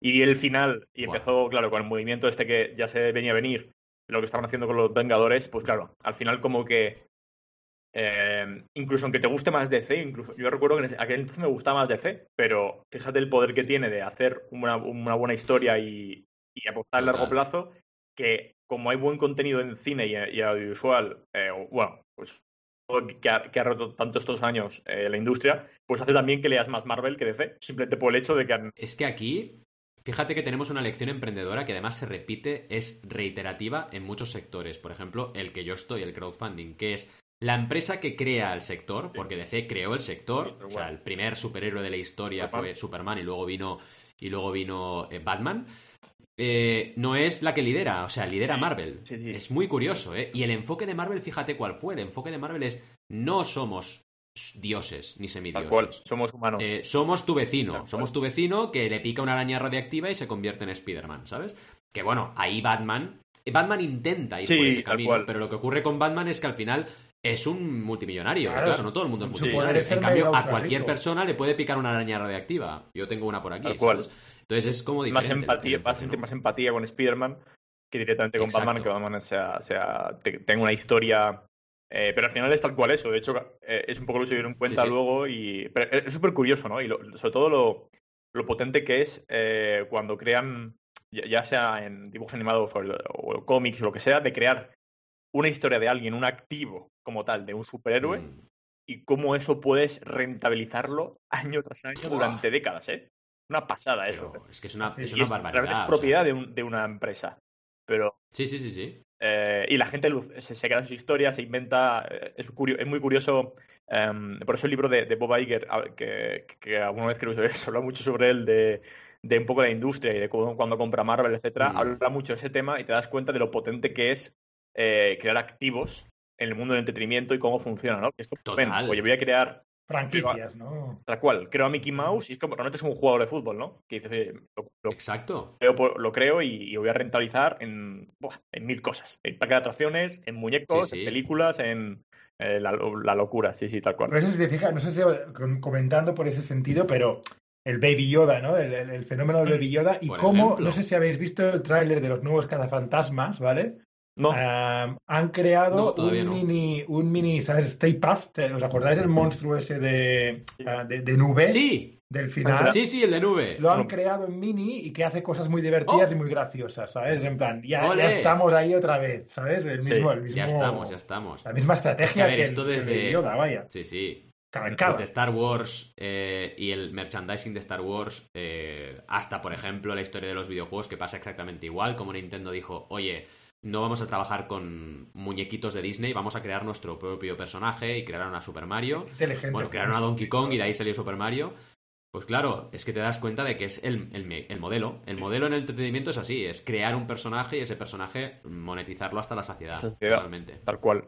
y el final, y empezó, claro, con el movimiento este que ya se venía a venir, lo que estaban haciendo con los Vengadores, pues claro, al final como que eh, incluso aunque te guste más DC, incluso yo recuerdo que en aquel entonces me gustaba más DC, pero fíjate el poder que tiene de hacer una, buena historia y, apostar a largo plazo, que como hay buen contenido en cine y, audiovisual, eh, bueno, pues que ha, que ha, roto tanto estos años eh, la industria, pues hace también que leas más Marvel que DC, simplemente por el hecho de que Es que aquí, fíjate que tenemos una lección emprendedora que además se repite, es reiterativa en muchos sectores. Por ejemplo, el que yo estoy, el crowdfunding, que es la empresa que crea el sector, porque DC creó el sector, o sea, el primer superhéroe de la historia fue Superman y luego vino, y luego vino eh, Batman. Eh, no es la que lidera, o sea, lidera Marvel. es muy curioso, ¿eh? Y el enfoque de Marvel, fíjate cuál fue. El enfoque de Marvel es: no somos dioses ni semidioses. somos humanos. Eh, somos tu vecino. Somos tu vecino que le pica una araña radiactiva y se convierte en Spider-Man, ¿sabes? Que bueno, ahí Batman. Batman intenta ir por ese camino, pero lo que ocurre con Batman es que al final es un multimillonario. Claro, no todo el mundo es multimillonario. En cambio, a cualquier persona le puede picar una araña radiactiva. Yo tengo una por aquí. Entonces es como diferente. Más empatía, vas a sentir más empatía con Spider-Man que directamente con Batman, que Batman sea, sea, tenga una historia. Eh, pero al final es tal cual eso. De hecho, eh, es un poco lo que se dieron cuenta luego. y Es súper curioso, ¿no? Y sobre todo lo, lo, potente que es eh, cuando crean, ya, sea en dibujos animados o, o cómics o lo que sea, de crear una historia de alguien, un activo como tal, de un superhéroe, mm. y cómo eso puedes rentabilizarlo año tras año durante décadas, ¿eh? Una pasada eso. es que es una, es una barbaridad. Es propiedad de, un, de, una empresa. Pero. Sí, sí, sí, sí. Eh, y la gente se, se queda su historia, se inventa. Eh, es, es muy curioso. Em, por eso el libro de, Bob Iger, que, que, alguna vez creo que se habla mucho sobre él, de, de un poco de la industria y de cuando compra Marvel, etcétera, mm. habla mucho de ese tema y te das cuenta de lo potente que es eh, crear activos en el mundo del entretenimiento y cómo funciona, ¿no? es Total. oye, voy a crear franquicias, ¿no? Tal cual, creo a Mickey Mouse y es como, realmente es un jugador de fútbol, ¿no? Que dice, lo, Exacto. Lo creo, y, voy a rentabilizar en, en mil cosas. En parque de atracciones, en muñecos, en películas, en eh, la, locura, sí, sí, tal cual. No sé si te fijas, no sé si comentando por ese sentido, pero el Baby Yoda, ¿no? El, fenómeno del Baby Yoda y cómo, no sé si habéis visto el tráiler de los nuevos cazafantasmas, ¿vale? No. han creado un, mini, un mini, ¿sabes? Stay Puft. ¿Os acordáis del monstruo ese de, ah, de, nube? Sí. Del final. Sí, sí, el de nube. Lo han creado en mini y que hace cosas muy divertidas oh. y muy graciosas, ¿sabes? En plan, ya, estamos ahí otra vez, ¿sabes? El mismo, el mismo, ya estamos, ya estamos. La misma estrategia que, esto desde... Yoda, vaya. Sí, sí. Desde Star Wars eh, y el merchandising de Star Wars, eh, hasta por ejemplo la historia de los videojuegos, que pasa exactamente igual, como Nintendo dijo, oye, no vamos a trabajar con muñequitos de Disney, vamos a crear nuestro propio personaje y crear una Super Mario. Bueno, crear una Donkey Kong y de ahí salió Super Mario. Pues claro, es que te das cuenta de que es el, modelo. El modelo en el entretenimiento es así, es crear un personaje y ese personaje monetizarlo hasta la saciedad. Totalmente. Tal cual.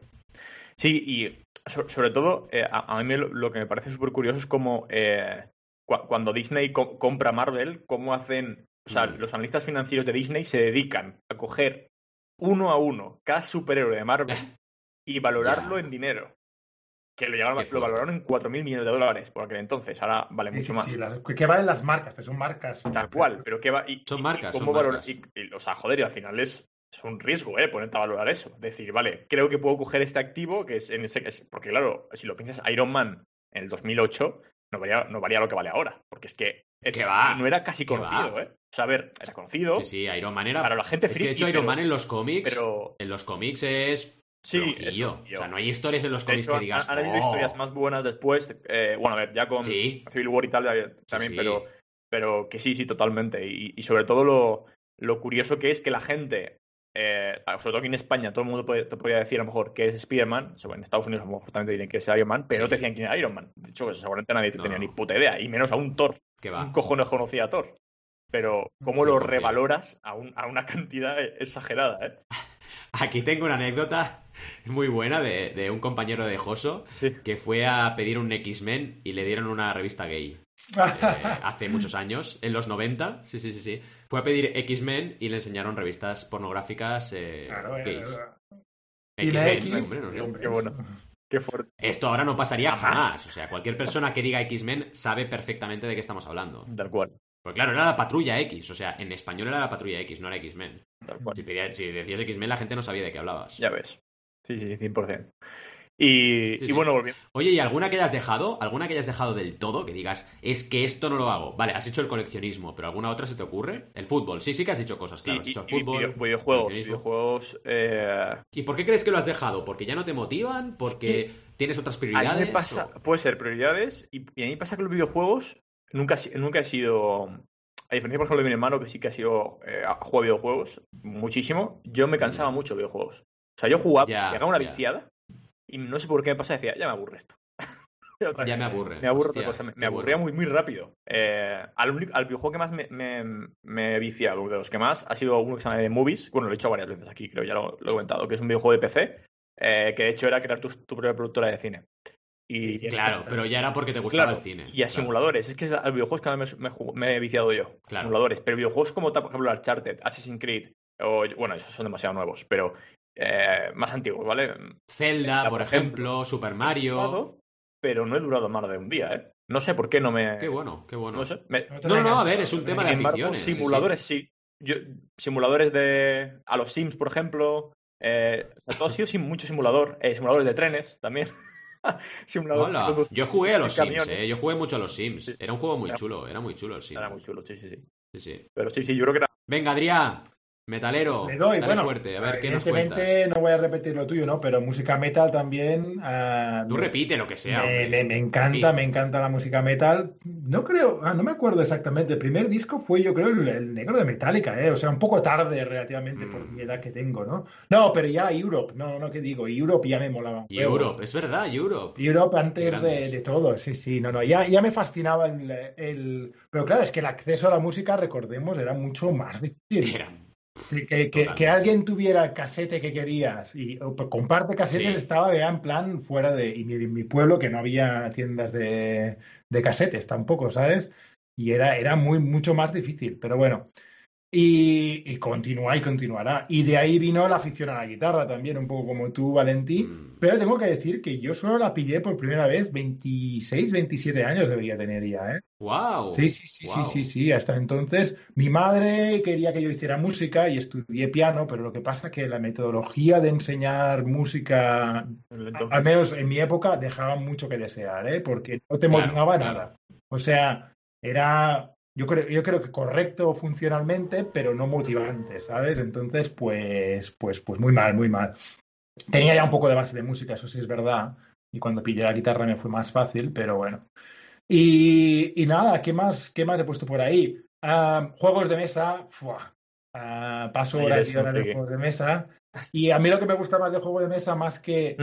Sí, y sobre todo, eh, a, mí lo, que me parece súper curioso es cómo eh, cuando Disney compra Marvel, cómo hacen... O sea, mm. los analistas financieros de Disney se dedican a coger uno a uno cada superhéroe de Marvel y valorarlo en dinero. Que lo, llegaron, lo valoraron en 4.000 millones de dólares por aquel entonces. Ahora vale mucho más. Sí, las, que valen las marcas, pero son marcas. Tal cual, pero que va. Y, son marcas. cómo son o sea, joder, y al final es, es un riesgo, ¿eh? Ponerte a valorar eso. Decir, vale, creo que puedo coger este activo, que es en ese. Porque claro, si lo piensas, Iron Man en el 2008 no valía, no valía lo que vale ahora. Porque es que que va. No era casi conocido, ¿eh? O sea, a ver, era conocido. Sí, sí, Iron Man era. Para la gente es que de hecho, Iron Man en los cómics. Pero... En los cómics es. Sí, O sea, no hay historias en los cómics que digas. Han, habido historias oh". más buenas después. Eh, bueno, a ver, ya con Civil War y tal también, pero, pero que sí, sí, totalmente. Y, sobre todo lo, lo curioso que es que la gente eh, sobre todo aquí en España, todo el mundo te podría decir a lo mejor que es Spider-Man, en Estados Unidos justamente dirían que es Iron Man, pero no te decían quién era Iron Man. De hecho, seguramente nadie tenía ni puta idea, y menos a un Thor. Que va. Un cojones conocía a Thor. Pero cómo lo revaloras a, a, una cantidad exagerada, ¿eh? Aquí tengo una anécdota muy buena de, un compañero de Joso que fue a pedir un X-Men y le dieron una revista gay. hace muchos años, en los 90, sí, sí, sí, sí. Fue a pedir X-Men y le enseñaron revistas pornográficas eh, gays. X-Men, qué bueno. Qué fuerte. Esto ahora no pasaría jamás. O sea, cualquier persona que diga X-Men sabe perfectamente de qué estamos hablando. Tal cual. Pues claro, era la patrulla X. O sea, en español era la patrulla X, no era X-Men. Si, si, decías X-Men, la gente no sabía de qué hablabas. Ya ves. Sí, sí, 100%. Y, bueno, volviendo. Oye, ¿y alguna que hayas dejado? ¿Alguna que hayas dejado del todo? Que digas, es que esto no lo hago. Vale, has hecho el coleccionismo, pero ¿alguna otra se te ocurre? El fútbol. Sí, sí que has dicho cosas, claro. has hecho fútbol. videojuegos. videojuegos eh, ¿Y por qué crees que lo has dejado? ¿Porque ya no te motivan? ¿Porque tienes otras prioridades? pasa, puede ser prioridades. Y, a mí pasa que los videojuegos nunca, nunca he sido. A diferencia, por ejemplo, de mi hermano, que sí que ha sido eh, juega videojuegos muchísimo, yo me cansaba mm. mucho de videojuegos. O sea, yo jugaba, llegaba una viciada y no sé por qué me pasa, decía, ya me aburre esto. ya me aburre. Me aburre otra cosa, me, aburría muy, muy rápido. Eh, al, videojuego que más me, me, me vicia, de los que más, ha sido uno que se llama Movies. Bueno, lo he hecho varias veces aquí, creo, ya lo, he comentado, que es un videojuego de PC, eh, que de hecho era crear tu, propia productora de cine. Y, claro, pero ya era porque te gustaba el cine. Y a simuladores. Es que a videojuegos que me, me, he viciado yo. Simuladores. Pero videojuegos como, por ejemplo, Uncharted, Assassin's Creed, o, bueno, esos son demasiado nuevos, pero eh, más antiguos, ¿vale? Zelda, por, ejemplo, Super Mario. pero no he durado más de un día, ¿eh? No sé por qué no me. Qué bueno, qué bueno. No, no, no, a ver, es un tema de aficiones. Simuladores sí. Yo, simuladores de. A los Sims, por ejemplo. Eh, todo ha sido mucho simulador. Eh, simuladores de trenes también. Simulador Yo jugué a los Sims, eh. Yo jugué mucho a los Sims. Era un juego muy chulo, era muy chulo el Sims. Era muy chulo, sí, sí, sí. Sí, sí. Pero sí, sí, yo creo que era. Venga, Adrián. Metalero, Le doy, bueno, fuerte, a ver qué nos cuentas. no voy a repetir lo tuyo, ¿no? Pero música metal también. Uh, Tú repite lo que sea. Me, me, encanta, me encanta la música metal. No creo, ah, no me acuerdo exactamente. El primer disco fue, yo creo, el, negro de Metallica, ¿eh? O sea, un poco tarde relativamente por mi edad que tengo, ¿no? No, pero ya Europe, no, no, ¿qué digo? Europe ya me molaba. Europe, es verdad, Europe. Europe antes de, de, todo, sí, sí, no, no, ya, ya me fascinaba el, el, Pero claro, es que el acceso a la música, recordemos, era mucho más difícil. Era que, que, alguien tuviera casete que querías y pues, comparte casetes estaba ya en plan fuera de. Y en mi pueblo que no había tiendas de, de casetes tampoco, ¿sabes? Y era, era muy, mucho más difícil. Pero bueno, y, y, continúa y continuará. Y de ahí vino la afición a la guitarra también, un poco como tú, Valentín. Mm. Pero tengo que decir que yo solo la pillé por primera vez 26, 27 años debería tener ya, ¿eh? ¡Wow! Sí, sí, sí, sí, sí, sí. Hasta entonces mi madre quería que yo hiciera música y estudié piano, pero lo que pasa es que la metodología de enseñar música, al menos en mi época, dejaba mucho que desear, ¿eh? Porque no te motivaba nada. O sea, era yo creo, yo creo que correcto funcionalmente, pero no motivante, ¿sabes? Entonces, pues, pues, pues muy mal, muy mal. Tenía ya un poco de base de música, eso sí es verdad. Y cuando pillé la guitarra me fue más fácil, pero bueno. Y, y nada, ¿qué más, ¿qué más he puesto por ahí? Ah, juegos de mesa, uh, paso horas y de juegos de mesa. Y a mí lo que me gusta más del juego de mesa, más que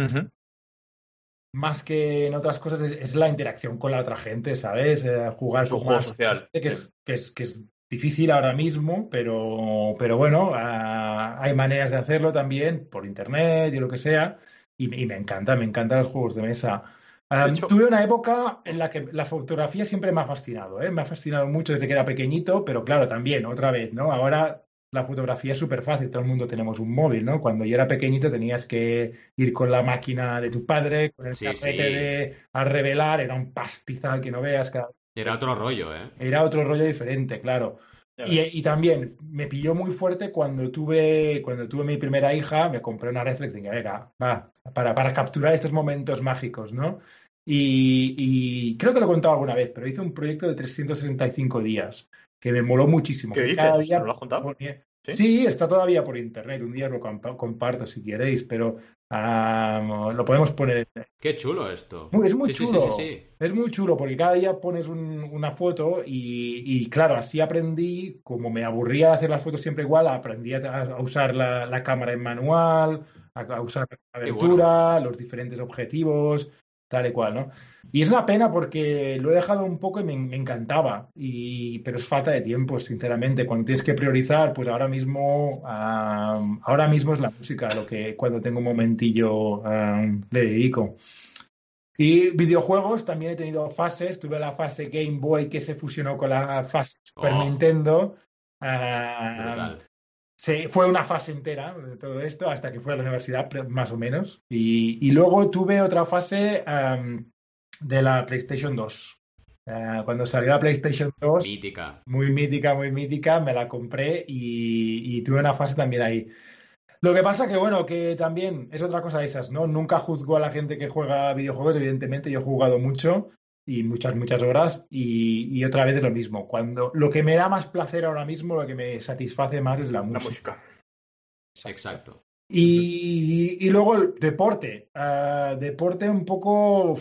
más que en otras cosas, es, la interacción con la otra gente, ¿sabes? Eh, jugar su juego social. Que es, que, es, que es difícil ahora mismo, pero, pero bueno, ah, hay maneras de hacerlo también por internet y lo que sea. Y, me encanta, me encantan los juegos de mesa. Ah, tuve una época en la que la fotografía siempre me ha fascinado, ¿eh? me ha fascinado mucho desde que era pequeñito, pero claro, también, otra vez, ¿no? Ahora la fotografía es súper fácil, todo el mundo tenemos un móvil, ¿no? Cuando yo era pequeñito tenías que ir con la máquina de tu padre, con el sí, de a revelar, era un pastizal que no veas. Era otro rollo, ¿eh? Era otro rollo diferente, claro. Y, también me pilló muy fuerte cuando tuve, cuando tuve mi primera hija, me compré una reflex y dije, venga, va, para, para capturar estos momentos mágicos, ¿no? Y, y, creo que lo he contado alguna vez, pero hice un proyecto de 365 días que me moló muchísimo. ¿Qué dices? Día lo has contado? ¿Sí? está todavía por internet. Un día lo comparto si queréis, pero lo podemos poner. Qué chulo esto. es muy chulo. es muy chulo porque cada día pones una foto y, claro, así aprendí, como me aburría de hacer las fotos siempre igual, aprendí a, usar la, cámara en manual, a, usar la aventura, los diferentes objetivos tal y cual, ¿no? Y es una pena porque lo he dejado un poco y me, encantaba, y, pero es falta de tiempo, sinceramente. Cuando tienes que priorizar, pues ahora mismo, ahora mismo es la música lo que cuando tengo un momentillo le dedico. Y videojuegos, también he tenido fases. Tuve la fase Game Boy que se fusionó con la fase Super oh. Nintendo. Sí, fue una fase entera de todo esto hasta que fui a la universidad, más o menos. Y, luego tuve otra fase de la PlayStation 2. Ah, cuando salió la PlayStation 2, mítica. muy mítica, muy mítica, me la compré y tuve una fase también ahí. Lo que pasa que, bueno, que también es otra cosa de esas, ¿no? Nunca juzgo a la gente que juega videojuegos, evidentemente yo he jugado mucho y muchas, muchas horas y, otra vez es lo mismo. Cuando lo que me da más placer ahora mismo, lo que me satisface más es la música. Exacto. Y, luego el deporte. Ah, deporte un poco...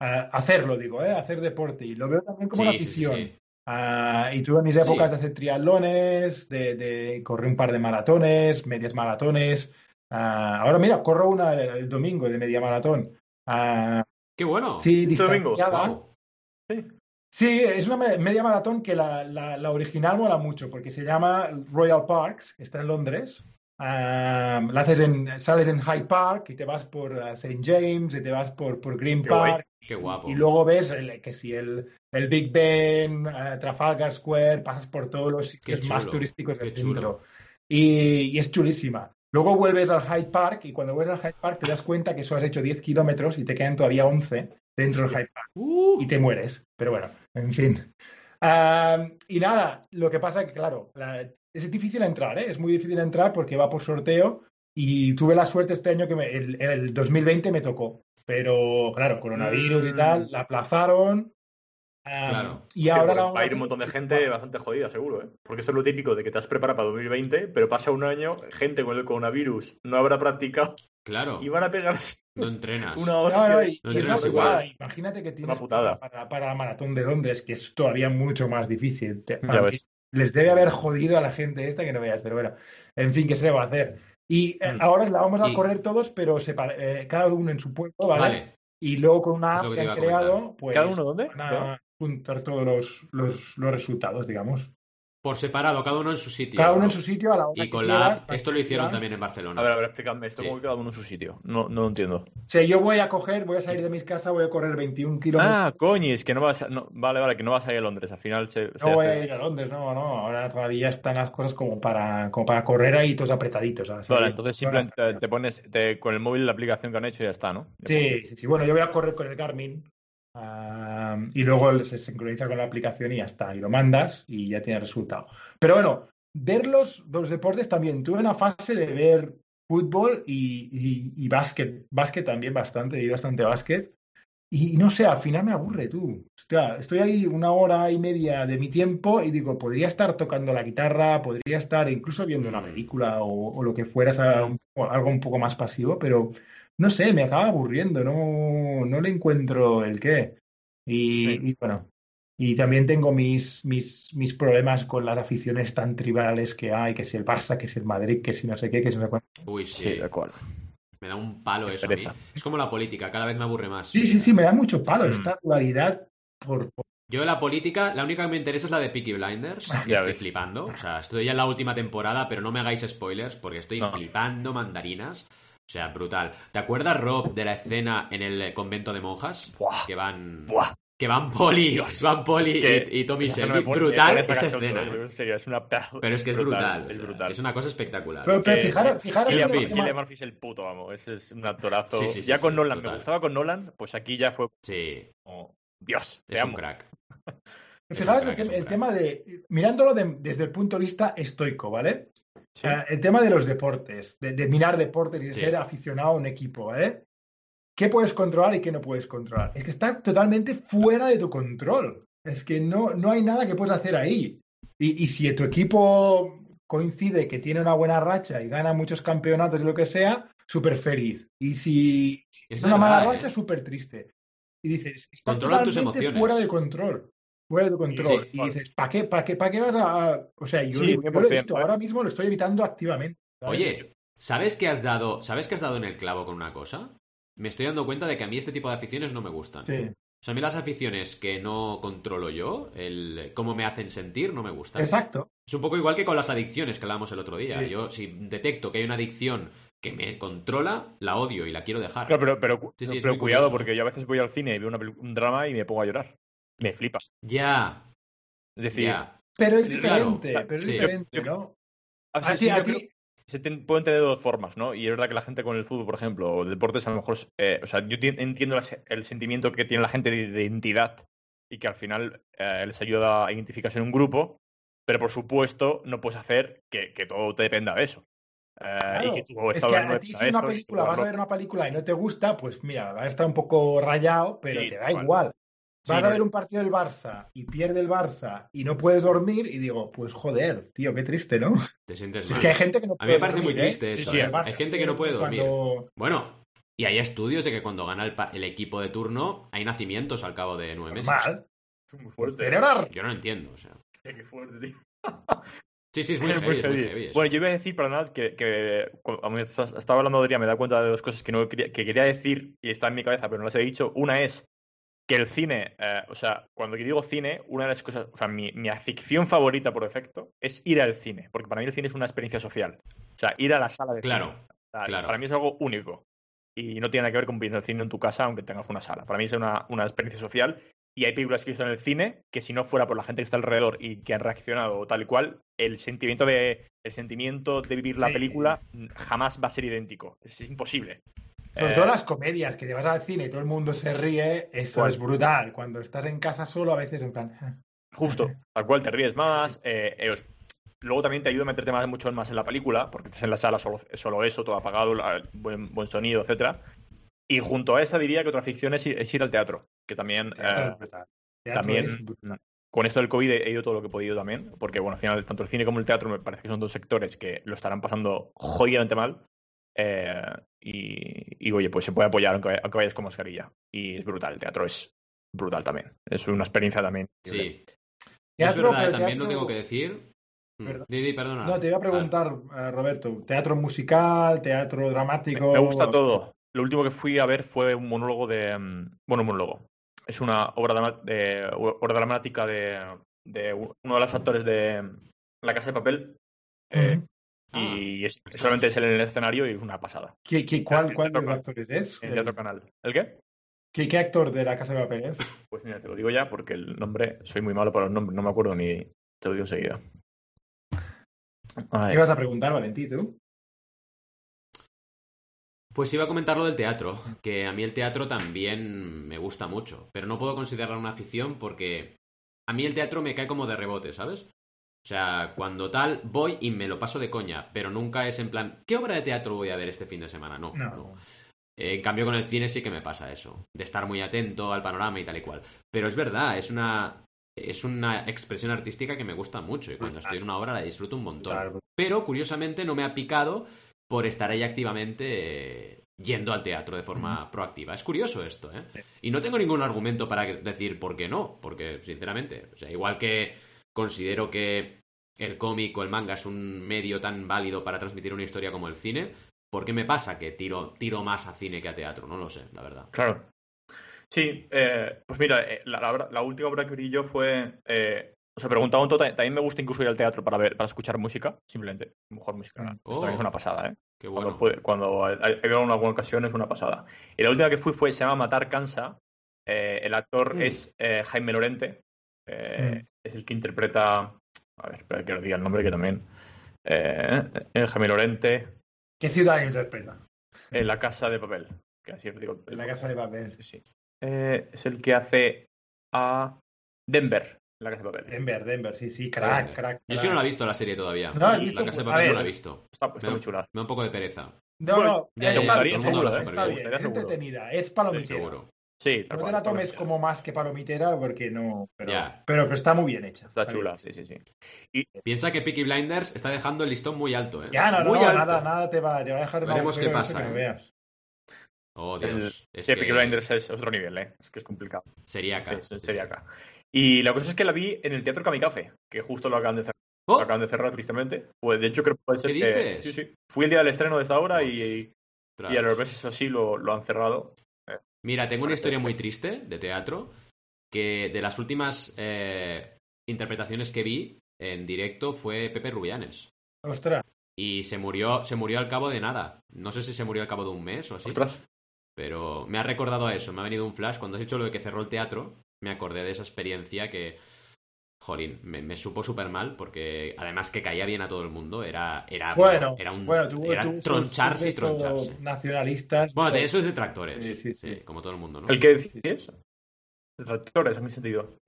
Ah, hacerlo, digo, ¿eh? Hacer deporte. Y lo veo también como una afición. Ah, y tuve mis épocas de hacer triatlones, de, correr un par de maratones, medias maratones. Ah, ahora mira, corro una el, domingo de media maratón. ¡Qué bueno! Sí, este domingo. Sí. sí. es una media maratón que la, la, original mola mucho porque se llama Royal Parks, está en Londres. la haces en, sales en Hyde Park y te vas por St. James y te vas por, por Green Park. Qué guapo. Y, luego ves que si el, el Big Ben, eh, Trafalgar Square, pasas por todos los sitios más turísticos del centro. Y, es chulísima. Luego vuelves al Hyde Park y cuando vuelves al Hyde Park te das cuenta que solo has hecho 10 kilómetros y te quedan todavía 11 dentro del Hyde Park. Uh. Y te mueres. Pero bueno, en fin. y nada, lo que pasa es que, claro, es difícil entrar, ¿eh? Es muy difícil entrar porque va por sorteo y tuve la suerte este año que el, el 2020 me tocó. Pero, claro, coronavirus y tal, mm. la aplazaron. Claro. Y ahora va a ir un montón de gente bastante jodida, seguro, ¿eh? Porque eso es lo típico de que te has preparado para 2020, pero pasa un año, gente con el coronavirus no habrá practicado. Claro. Y van a pegar. No entrenas. Una hostia. no, entrenas igual. Imagínate que tienes para, para, la maratón de Londres, que es todavía mucho más difícil. Les debe haber jodido a la gente esta que no veas, pero bueno, en fin, ¿qué se le va a hacer? Y eh, mm. ahora la vamos a correr todos, pero eh, cada uno en su puesto, ¿vale? Y luego con una app que, han creado, pues ¿Cada uno dónde? van a juntar todos los, los, los resultados, digamos. Por separado, cada uno en su sitio. Cada uno en su sitio a la hora Y con la app, esto lo hicieron también en Barcelona. A ver, a ver, explícame esto, ¿cómo cada uno en su sitio? No, no lo entiendo. O sea, yo voy a coger, voy a salir de mis casas, voy a correr 21 kilómetros. Ah, coño, es que no vas a... No, vale, vale, que no vas a ir a Londres, al final se... No voy a ir a Londres, no, no, ahora todavía están las cosas como para, como para correr ahí todos apretaditos. Vale, entonces simplemente te, pones con el móvil la aplicación que han hecho y ya está, ¿no? Sí, sí, sí, bueno, yo voy a correr con el Garmin, y luego se sincroniza con la aplicación y ya está, y lo mandas y ya tiene resultado. Pero bueno, ver los, los deportes también. Tuve una fase de ver fútbol y, y, básquet, básquet también bastante, y bastante básquet. Y no sé, al final me aburre tú. estoy ahí una hora y media de mi tiempo y digo, podría estar tocando la guitarra, podría estar incluso viendo una película o, lo que fuera, algo un poco más pasivo, pero no sé, me acaba aburriendo, no, no le encuentro el qué. Y, bueno, y también tengo mis, mis, mis problemas con las aficiones tan tribales que hay, que si el Barça, que si el Madrid, que si no sé qué, que si no sé cuánto. Uy, sí. de acuerdo. Me da un palo eso. Es como la política, cada vez me aburre más. Sí, sí, sí, me da mucho palo mm. esta dualidad por, Yo la política, la única que me interesa es la de Peaky Blinders. Y estoy flipando. O sea, estoy ya en la última temporada, pero no me hagáis spoilers porque estoy flipando mandarinas. O sea, brutal. ¿Te acuerdas, Rob, de la escena en el convento de monjas? Que van. Que van Poli, van Poli y, Tommy Shelby. brutal esa escena. es una Pero es que es brutal. Es brutal. Es una cosa espectacular. Pero, fijaros, fijaros. Cillian Murphy es el puto, vamos. Ese es un actorazo. Sí, sí, ya con Nolan, me gustaba con Nolan, pues aquí ya fue. Sí. Dios, es un crack. Fijaros el, tema de. Mirándolo desde el punto de vista estoico, ¿vale? El tema de los deportes, de, mirar deportes y de ser aficionado a un equipo, ¿eh? ¿Qué puedes controlar y qué no puedes controlar? Es que está totalmente fuera de tu control. Es que no, no hay nada que puedes hacer ahí. Y, si tu equipo coincide que tiene una buena racha y gana muchos campeonatos y lo que sea, súper feliz. Y si es una mala ¿eh? racha, súper triste. Y dices, está totalmente fuera de control fuera de control. y dices, ¿para qué, para qué, para qué vas a, O sea, yo, lo evito, ¿eh? ahora mismo lo estoy evitando activamente. Oye, ¿sabes que has dado, ¿sabes que has dado en el clavo con una cosa? Me estoy dando cuenta de que a mí este tipo de aficiones no me gustan. O sea, a mí las aficiones que no controlo yo, el cómo me hacen sentir, no me gustan. Exacto. Es un poco igual que con las adicciones que hablábamos el otro día. Yo, si detecto que hay una adicción que me controla, la odio y la quiero dejar. pero, pero, pero cuidado, porque yo a veces voy al cine y veo un drama y me pongo a llorar. Me flipa. Ya. Es decir, pero es diferente, pero es diferente, ¿no? A, se pueden tener de dos formas, ¿no? Y es verdad que la gente con el fútbol, por ejemplo, o deportes, a lo mejor, eh, o sea, yo entiendo el sentimiento que tiene la gente de identidad y que al final eh, les ayuda a identificarse en un grupo, pero por supuesto no puedes hacer que, todo te dependa de eso. Eh, y que es que a ti si una película, vas a ver una película y no te gusta, pues mira, va a estar un poco rayado, pero te da igual. Vas a ver un partido del Barça y pierde el Barça y no puedes dormir y digo, pues joder, tío, qué triste, ¿no? Te sientes Es que hay gente que no puede A mí me parece muy triste eso. ¿eh? Hay gente que no puede dormir. Bueno, y hay estudios de que cuando gana el, equipo de turno hay nacimientos al cabo de nueve meses. Es muy fuerte. Yo no lo entiendo, o sea. Qué fuerte, tío. Sí, sí, es muy, heavy, Bueno, yo iba a decir, para nada, que, que estaba hablando de día, me da cuenta de dos cosas que, no quería, que quería decir y está en mi cabeza, pero no las he dicho. Una es que el cine, eh, o sea, cuando yo digo cine, una de las cosas, o sea, mi, mi, afición favorita por defecto es ir al cine, porque para mí el cine es una experiencia social. O sea, ir a la sala de claro, cine. claro. Para mí es algo único. Y no tiene nada que ver con viendo el cine en tu casa, aunque tengas una sala. Para mí es una, una experiencia social. Y hay películas que he visto en el cine que si no fuera por la gente que está alrededor y que han reaccionado tal y cual, el sentimiento de, el sentimiento de vivir la película jamás va a ser idéntico. Es imposible. Sobre todo eh, las comedias, que te vas al cine y todo el mundo se ríe, eso es brutal. Cuando estás en casa solo, a veces en plan. Ah". Justo, al cual te ríes más. Eh, eh, luego también te ayuda a meterte más, mucho más en la película, porque estás en la sala solo, solo eso, todo apagado, buen, buen sonido, etcétera. Y junto a esa diría que otra ficción es ir, al teatro, que también. también con esto del COVID he ido todo lo que he podido también, porque bueno, al final tanto el cine como el teatro me parece que son dos sectores que lo estarán pasando jodidamente mal. Eh, y, oye, pues se puede apoyar aunque, vayas con mascarilla. Y es brutal, el teatro es brutal también. Es una experiencia también. Sí. es verdad, también lo tengo que decir. Mm. Didi, perdona. No, te iba a preguntar, eh, Roberto, ¿teatro musical, teatro dramático? Me, gusta todo. Lo último que fui a ver fue un monólogo de. Mm, bueno, un monólogo. Es una obra, de, obra dramática de, de uno de los actores de La Casa de Papel. Eh, y ah. solamente es en el escenario y es una pasada. ¿Qué, cuál cuál de los actores es? En el canal. ¿El qué? ¿Qué, ¿Qué, actor de la Casa de Papel es? Pues mira, te lo digo ya porque el nombre, soy muy malo para los nombres, no me acuerdo ni. Te lo digo enseguida. ¿Qué vas a preguntar, Valentín, tú? Pues iba a comentar lo del teatro, que a mí el teatro también me gusta mucho, pero no puedo considerarlo una afición porque a mí el teatro me cae como de rebote, ¿sabes? O sea, cuando tal, voy y me lo paso de coña, pero nunca es en plan, ¿qué obra de teatro voy a ver este fin de semana? No. no. en cambio, con el cine sí que me pasa eso, de estar muy atento al panorama y tal y cual. Pero es verdad, es una, es una expresión artística que me gusta mucho y cuando estoy en una obra la disfruto un montón. Pero curiosamente no me ha picado por estar ahí activamente yendo al teatro de forma proactiva. Es curioso esto, ¿eh? Y no tengo ningún argumento para decir por qué no, porque sinceramente, o sea, igual que considero que el cómic o el manga es un medio tan válido para transmitir una historia como el cine, ¿por qué me pasa que tiro, tiro más a cine que a teatro? No lo sé, la verdad. Claro. Sí, eh, pues mira, eh, la, última obra que vi yo fue. Eh, o sea, preguntaba un total. También me gusta incluso ir al teatro para ver, para escuchar música, simplemente. Mejor música. Mm. Esto es oh. una pasada, ¿eh? Qué bueno. Cuando, cuando he habido una buena ocasión es una pasada. Y la última que fui fue, se llama Matar Cansa. el actor mm. es Jaime Lorente, eh, es el que interpreta. A ver, espera que lo diga el nombre que también. Eh, el Jaime Lorente. ¿Qué ciudad interpreta? En la Casa de Papel. Que así digo, en la Casa de Papel. Sí. Eh, es el que hace a Denver. La Casa de Papel. Denver, Denver, sí, sí, crack, crack. Yo sí no la he visto la serie todavía. No, la Casa de Papel no la he visto. Está, muy chula. Me da un poco de pereza. No, no, ya, ya, está, bien, está bien, es entretenida, es palomitera. seguro. Sí, no te la tomes como más que palomitera porque no. Pero, pero, está muy bien hecha. Está, chula, sí, sí, sí. Y... Piensa que Peaky Blinders está dejando el listón muy alto, ¿eh? Ya, no, muy no, nada, nada te va, te va a dejar. Veremos qué pasa. Que ¿eh? veas. Oh, Dios. El... sí, Peaky Blinders es otro nivel, ¿eh? Es que es complicado. Sería acá. Sí, sería acá. Y la cosa es que la vi en el Teatro Kamikaze, que justo lo acaban de cerrar. ¿Oh? Lo acaban de cerrar tristemente. Pues de hecho creo que puede ser ¿Qué dices? Sí, sí. Fui el día del estreno de esta obra y, y a los veces así lo, lo han cerrado. Mira, tengo una historia muy triste de teatro, que de las últimas eh, interpretaciones que vi en directo fue Pepe Rubianes. Ostras. Y se murió, se murió al cabo de nada. No sé si se murió al cabo de un mes o así. Ostras. Pero me ha recordado a eso, me ha venido un flash. Cuando has dicho lo de que cerró el teatro, me acordé de esa experiencia que, jolín, me, supo súper mal porque además que caía bien a todo el mundo, era, era, bueno, era un era troncharse y troncharse. Nacionalistas. Bueno, tenía sus detractores, sí, sí, sí. como todo el mundo, ¿no? ¿El que decís? Detractores, en mi sentido.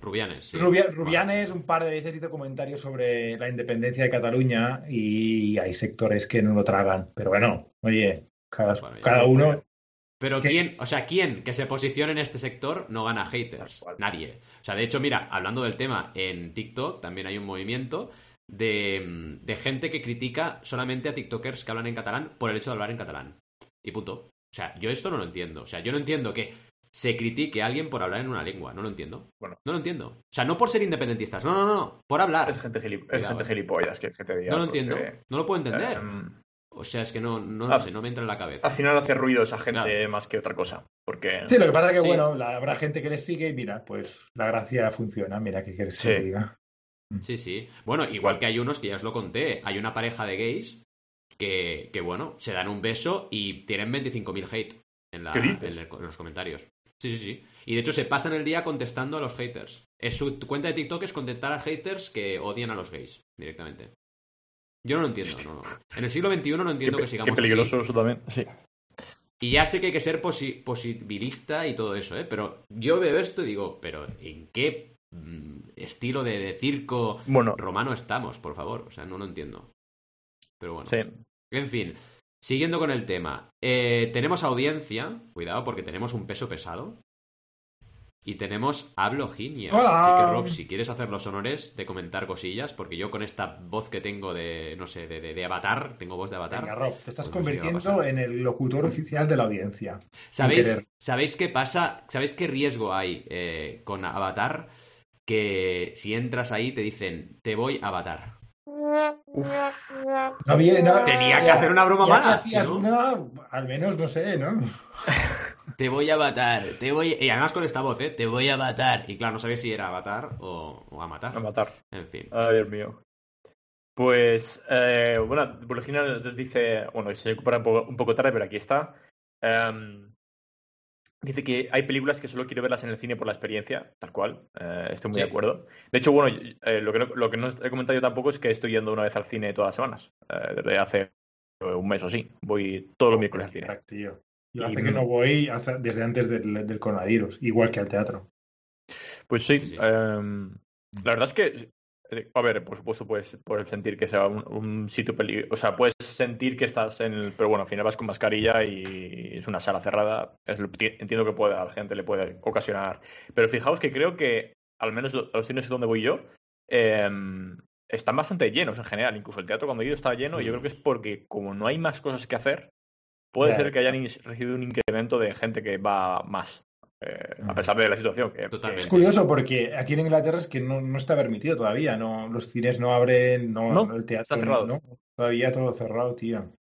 Rubianes, sí. Rubianes un par de veces hizo comentarios sobre la independencia de Cataluña y hay sectores que no lo tragan. Pero bueno, oye, cada, cada uno pero quién, o sea, quién que se posicione en este sector no gana haters. Nadie. O sea, de hecho, mira, hablando del tema, en TikTok también hay un movimiento de, de, gente que critica solamente a TikTokers que hablan en catalán por el hecho de hablar en catalán. Y punto. O sea, yo esto no lo entiendo. O sea, yo no entiendo que se critique a alguien por hablar en una lengua. No lo entiendo. Bueno. No lo entiendo. O sea, no por ser independentistas. No, no, no. Por hablar. Es gente, gilipollas que, te diga. No lo entiendo. No lo puedo entender. Em, o sea, es que no, no lo ah, sé, no me entra en la cabeza. Al final hace ruido esa gente más que otra cosa. Porque... Sí, lo que pasa es que, bueno, habrá gente que les sigue y mira, pues la gracia funciona. Mira, ¿qué quieres que diga? Mm. Sí, sí. Bueno, igual que hay unos que ya os lo conté. Hay una pareja de gays que, que bueno, se dan un beso y tienen 25.000 hate en, la, en, los comentarios. Sí, sí, sí. Y de hecho se pasan el día contestando a los haters. Es su cuenta de TikTok es contestar a haters que odian a los gays directamente. Yo no lo entiendo. No, En el siglo XXI no entiendo que sigamos. Qué peligroso eso también, sí. Y ya sé que hay que ser posibilista y todo eso, ¿eh? Pero yo veo esto y digo, ¿pero en qué mm, estilo de, circo romano estamos, por favor? O sea, no lo entiendo. Pero bueno. Sí. En fin, siguiendo con el tema. Eh, tenemos audiencia, cuidado porque tenemos un peso pesado. Y tenemos a Bloginia. Así que, Rob, si quieres hacer los honores de comentar cosillas, porque yo con esta voz que tengo de, no sé, de, de, avatar, tengo voz de avatar. Venga, Rob, te estás pues convirtiendo en el locutor oficial de la audiencia. ¿Sabéis, ¿sabéis qué pasa? ¿Sabéis qué riesgo hay eh, con avatar? Que si entras ahí te dicen, te voy a avatar. Tenía que hacer una broma mala. al menos, no sé, ¿no? te voy a matar, te voy... Y además con esta voz, ¿eh? Te voy a matar. Y claro, no sabía si era avatar o, o a matar. A matar. En fin. Ay, Dios mío. Pues, eh, bueno, Bulgina nos dice, bueno, se recupera un poco, tarde, pero aquí está. Em, dice que hay películas que solo quiero verlas en el cine por la experiencia, tal cual. Eh, estoy muy de acuerdo. De hecho, bueno, eh, lo, que no, lo que no he comentado yo tampoco es que estoy yendo una vez al cine todas las semanas. desde hace un mes o así. Voy todos los miércoles al cine. Yo hace que no. voy desde antes del, del, coronavirus, igual que al teatro. Pues sí, em, la verdad es que, eh, a ver, por supuesto puedes, puedes sentir que sea un, sitio peligroso, o sea, puedes sentir que estás en el, pero bueno, al final vas con mascarilla y es una sala cerrada, entiendo que puede, a la gente le puede ocasionar, pero fijaos que creo que, al menos los cines donde voy yo, em, están bastante llenos en general, incluso el teatro cuando he ido está lleno y yo creo que es porque como no hay más cosas que hacer, Puede ser que hayan recibido un incremento de gente que va más, eh, a pesar de la situación. Que, Es curioso porque aquí en Inglaterra es que no, está permitido todavía, no los cines no abren, no, el teatro está cerrado. todavía todo cerrado, tío.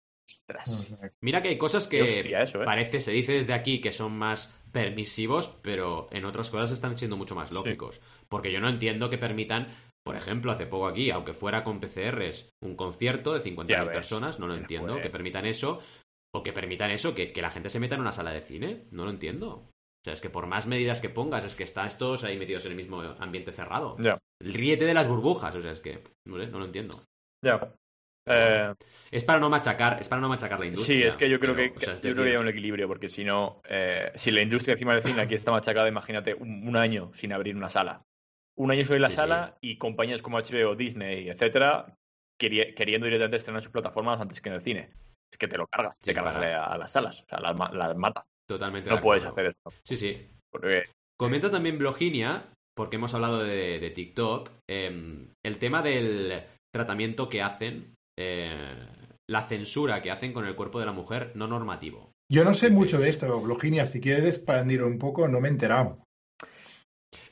Mira que hay cosas que ¿eh? parece, se dice desde aquí que son más permisivos, pero en otras cosas están siendo mucho más lógicos. Porque yo no entiendo que permitan, por ejemplo, hace poco aquí, aunque fuera con PCRs, un concierto de 50.000 personas, no lo entiendo, que permitan eso, o que permitan eso, que, la gente se meta en una sala de cine. No lo entiendo. O sea, es que por más medidas que pongas, es que están estos ahí metidos en el mismo ambiente cerrado. Ya. Ríete de las burbujas, o sea, es que no, no lo entiendo. Ya. Eh, es para no machacar, es para no machacar la industria. Sí, es que yo creo que, yo creo que hay un equilibrio, porque si no, eh, si la industria encima del cine aquí está machacada, imagínate un, año sin abrir una sala. Un año sin la sala y compañías como HBO, Disney, etcétera, queriendo directamente estrenar sus plataformas antes que en el cine es que te lo cargas, te cargas a, las salas, o sea, las, las matas. Totalmente. No puedes hacer eso. Sí, sí. Comenta también Bloginia, porque hemos hablado de, TikTok, em, el tema del tratamiento que hacen, eh, la censura que hacen con el cuerpo de la mujer no normativo. Yo no sé mucho de esto, Bloginia, si quieres expandir un poco, no me he enterado.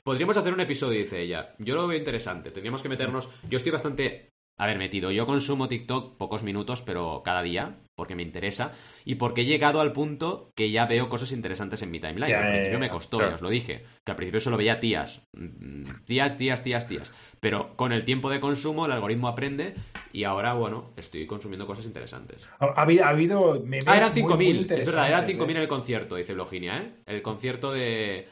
Podríamos hacer un episodio, dice ella. Yo lo veo interesante. Tendríamos que meternos. Yo estoy bastante a ver, metido. Yo consumo TikTok pocos minutos, pero cada día, porque me interesa y porque he llegado al punto que ya veo cosas interesantes en mi timeline. al principio me costó, ya os lo dije, que al principio solo veía tías, tías, tías, tías, tías. Pero con el tiempo de consumo el algoritmo aprende y ahora, bueno, estoy consumiendo cosas interesantes. Ha, habido... Ha habido ah, eran 5.000, es verdad, eran 5.000 ¿eh? en el concierto, dice Bloginia, ¿eh? El concierto de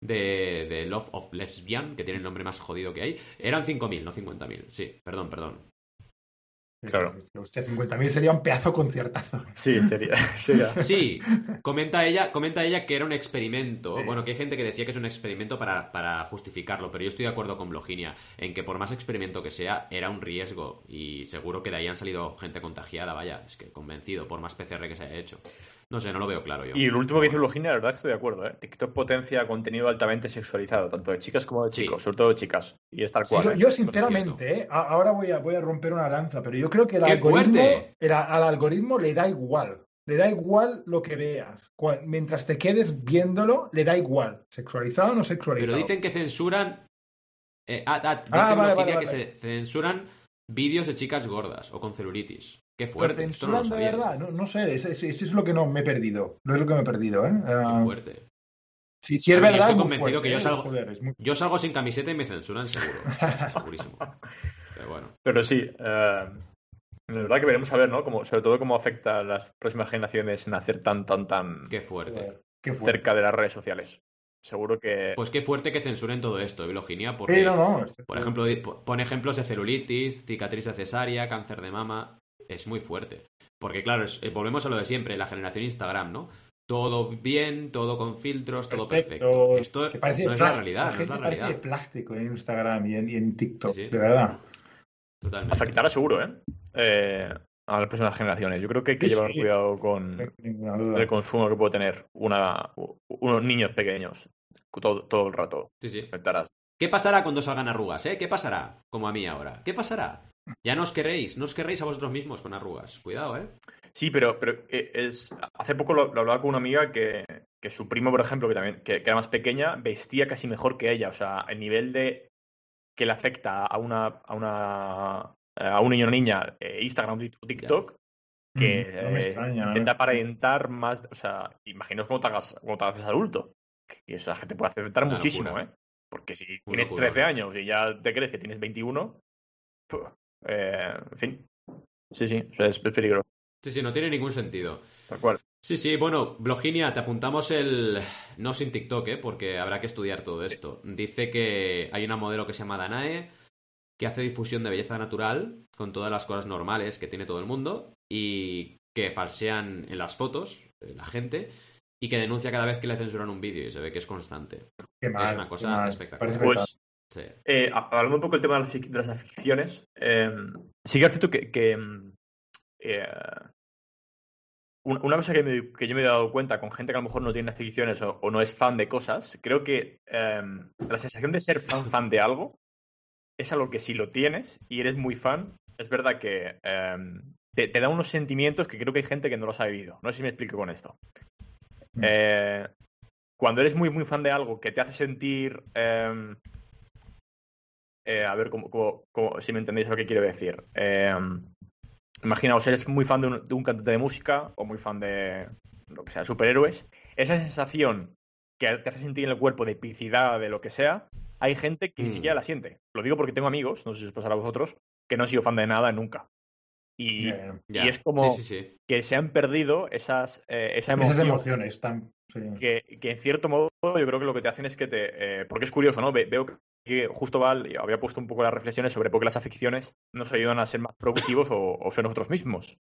de, Love of Lesbian, que tiene el nombre más jodido que hay, eran 5.000, no 50.000. Sí, perdón, perdón. Claro. Hostia, 50.000 sería un pedazo conciertazo. Sí, sería. Sí, comenta ella, comenta ella que era un experimento. Bueno, que hay gente que decía que es un experimento para, para, justificarlo, pero yo estoy de acuerdo con Bloginia en que por más experimento que sea, era un riesgo. Y seguro que de ahí han salido gente contagiada, vaya, es que convencido, por más PCR que se haya hecho. No sé, no lo veo claro yo. Y el último que dice Logina, la verdad estoy de acuerdo. ¿eh? TikTok potencia contenido altamente sexualizado, tanto de chicas como de chicos, sobre todo de chicas. Y es tal cual. yo, ¿eh? sinceramente, ¿eh? ahora voy a, voy a romper una lanza, pero yo creo que el algoritmo, al algoritmo le da igual. Le da igual lo que veas. mientras te quedes viéndolo, le da igual. ¿Sexualizado o no sexualizado? Pero dicen que censuran. Eh, ah, ah, ah dicen que se censuran vídeos de chicas gordas o con celulitis. Qué fuerte. Esto no de verdad, no, no sé, eso es, lo que no me he perdido. No es lo que me he perdido, ¿eh? Qué ah, fuerte. Si, es verdad. Estoy convencido que yo ¿eh? salgo, yo salgo sin camiseta y me censuran seguro. Segurísimo. Pero bueno. Pero sí. Uh, la verdad que veremos a ver, ¿no? Como, sobre todo cómo afecta a las próximas generaciones en hacer tan, tan, tan. Qué fuerte. Qué fuerte. Cerca de las redes sociales. Seguro que. Pues qué fuerte que censuren todo esto, Biloginia, porque. no, no. Por ejemplo, pone ejemplos de celulitis, cicatriz de cesárea, cáncer de mama es muy fuerte. Porque claro, eh, volvemos a lo de siempre, la generación Instagram, ¿no? Todo bien, todo con filtros, todo perfecto. Esto no es la realidad. La gente parece plástico en Instagram y en, TikTok, de verdad. Totalmente. Afectará seguro, ¿eh? ¿eh? A las próximas generaciones. Yo creo que hay que llevar cuidado con el consumo que puede tener una, unos niños pequeños todo, todo el rato. Sí, sí. ¿Qué pasará cuando salgan arrugas, eh? ¿Qué pasará? Como a mí ahora. ¿Qué pasará? Ya no os queréis, no os queréis a vosotros mismos con arrugas. Cuidado, ¿eh? Sí, pero, pero eh, es, hace poco lo, hablaba con una amiga que, que, su primo, por ejemplo, que también que, era más pequeña, vestía casi mejor que ella. O sea, el nivel de que le afecta a una a una a un niño o niña eh, Instagram o TikTok que mm, intenta aparentar más, o sea, imaginaos cómo te hagas, cómo te haces adulto. Que esa gente puede afectar muchísimo, ¿eh? Porque si tienes 13 años y ya te crees que tienes 21, eh, en fin. Sí, sí, es, peligroso. Sí, sí, no tiene ningún sentido. Tal cual. Sí, sí, bueno, Bloginia, te apuntamos el. No sin TikTok, ¿eh? porque habrá que estudiar todo esto. Dice que hay una modelo que se llama Danae, que hace difusión de belleza natural, con todas las cosas normales que tiene todo el mundo, y que falsean en las fotos eh, la gente, y que denuncia cada vez que le censuran un vídeo, y se ve que es constante. es una cosa espectacular. Pues, eh, hablando un poco del tema de las, aficiones, eh, sí que es cierto que, mm, eh, una cosa que, yo me he dado cuenta con gente que a lo mejor no tiene aficiones o, no es fan de cosas, creo que em, la sensación de ser fan, fan de algo es algo que si lo tienes y eres muy fan, es verdad que em, te, da unos sentimientos que creo que hay gente que no los ha vivido. No sé si me explico con esto. Mm. cuando eres muy, muy fan de algo que te hace sentir em, eh, a ver cómo, si me entendéis lo que quiero decir. Imaginaos, eres muy fan de un, cantante de música o muy fan de lo que sea, superhéroes. Esa sensación que te hace sentir en el cuerpo de epicidad, de lo que sea, hay gente que ni mm. siquiera la siente. Lo digo porque tengo amigos, no sé si os pasará a vosotros, que no han sido fan de nada nunca. Y, es como que se han perdido esas, eh, esa esas emociones. Tan, que, que, en cierto modo yo creo que lo que te hacen es que te... porque es curioso, ¿no? veo que justo Val había puesto un poco las reflexiones sobre por qué las aficiones nos ayudan a ser más productivos o, ser nosotros mismos.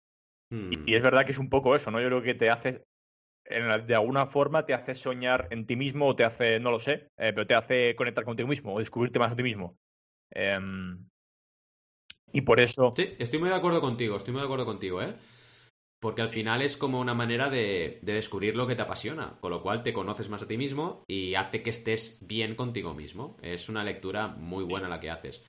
Y, hmm. es verdad que es un poco eso, ¿no? Yo creo que te hace, de alguna forma te hace soñar en ti mismo o te hace, no lo sé, eh, pero te hace conectar contigo mismo o descubrirte más a ti mismo. Em, y por eso... Sí, estoy muy de acuerdo contigo, estoy muy de acuerdo contigo, ¿eh? Porque al final es como una manera de, descubrir lo que te apasiona, con lo cual te conoces más a ti mismo y hace que estés bien contigo mismo. Es una lectura muy buena la que haces.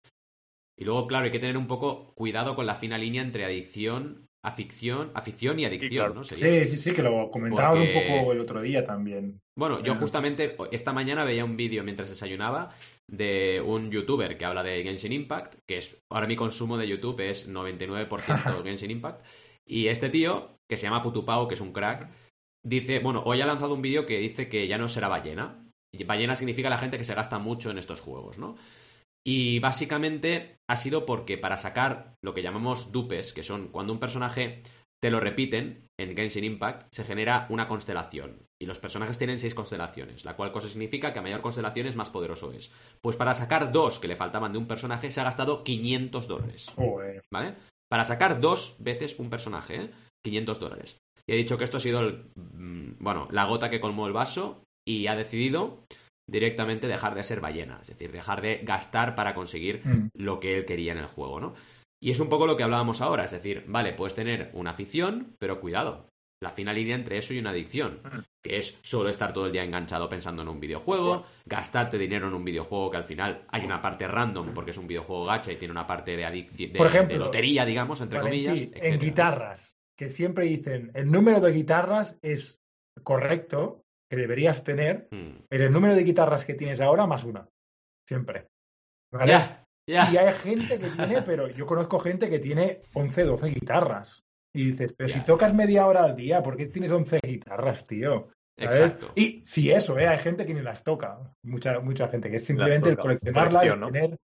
Y luego, claro, hay que tener un poco cuidado con la fina línea entre adicción afición, afición y adicción, ¿no? Sí, sí, sí, que lo comentábamos un poco el otro día también. Bueno, yo justamente esta mañana veía un vídeo mientras desayunaba de un youtuber que habla de Genshin Impact, que es ahora mi consumo de YouTube es 99% Genshin Impact, y este tío, que se llama Putupao, que es un crack, dice, bueno, hoy ha lanzado un vídeo que dice que ya no será ballena. Ballena significa la gente que se gasta mucho en estos juegos, ¿no? Y básicamente ha sido porque para sacar lo que llamamos dupes, que son cuando un personaje te lo repiten en Genshin Impact, se genera una constelación. Y los personajes tienen seis constelaciones, la cual cosa significa que a mayor constelación más poderoso es. Pues para sacar dos que le faltaban de un personaje se ha gastado 500 dólares. ¿Vale? Para sacar dos veces un personaje, ¿eh? 500 dólares. Y he dicho que esto ha sido, mm, bueno, la gota que colmó el vaso y ha decidido directamente dejar de ser ballena, es decir, dejar de gastar para conseguir mm. lo que él quería en el juego, ¿no? Y es un poco lo que hablábamos ahora, es decir, vale, puedes tener una afición, pero cuidado, la fina línea entre eso y una adicción, mm. que es solo estar todo el día enganchado pensando en un videojuego, gastarte dinero en un videojuego que al final hay una parte random porque es un videojuego gacha y tiene una parte de adicción, de, lotería, digamos, entre comillas. En guitarras, que siempre dicen, el número de guitarras es correcto, que deberías tener hmm. es el número de guitarras que tienes ahora más una. Siempre. Y hay gente que tiene, pero yo conozco gente que tiene 11, 12 guitarras. Y dices, pero si tocas media hora al día, ¿por qué tienes 11 guitarras, tío? Exacto. Y sí, eso, ¿eh? hay gente que ni las toca. Mucha, mucha gente, que es simplemente el coleccionarla, el tener,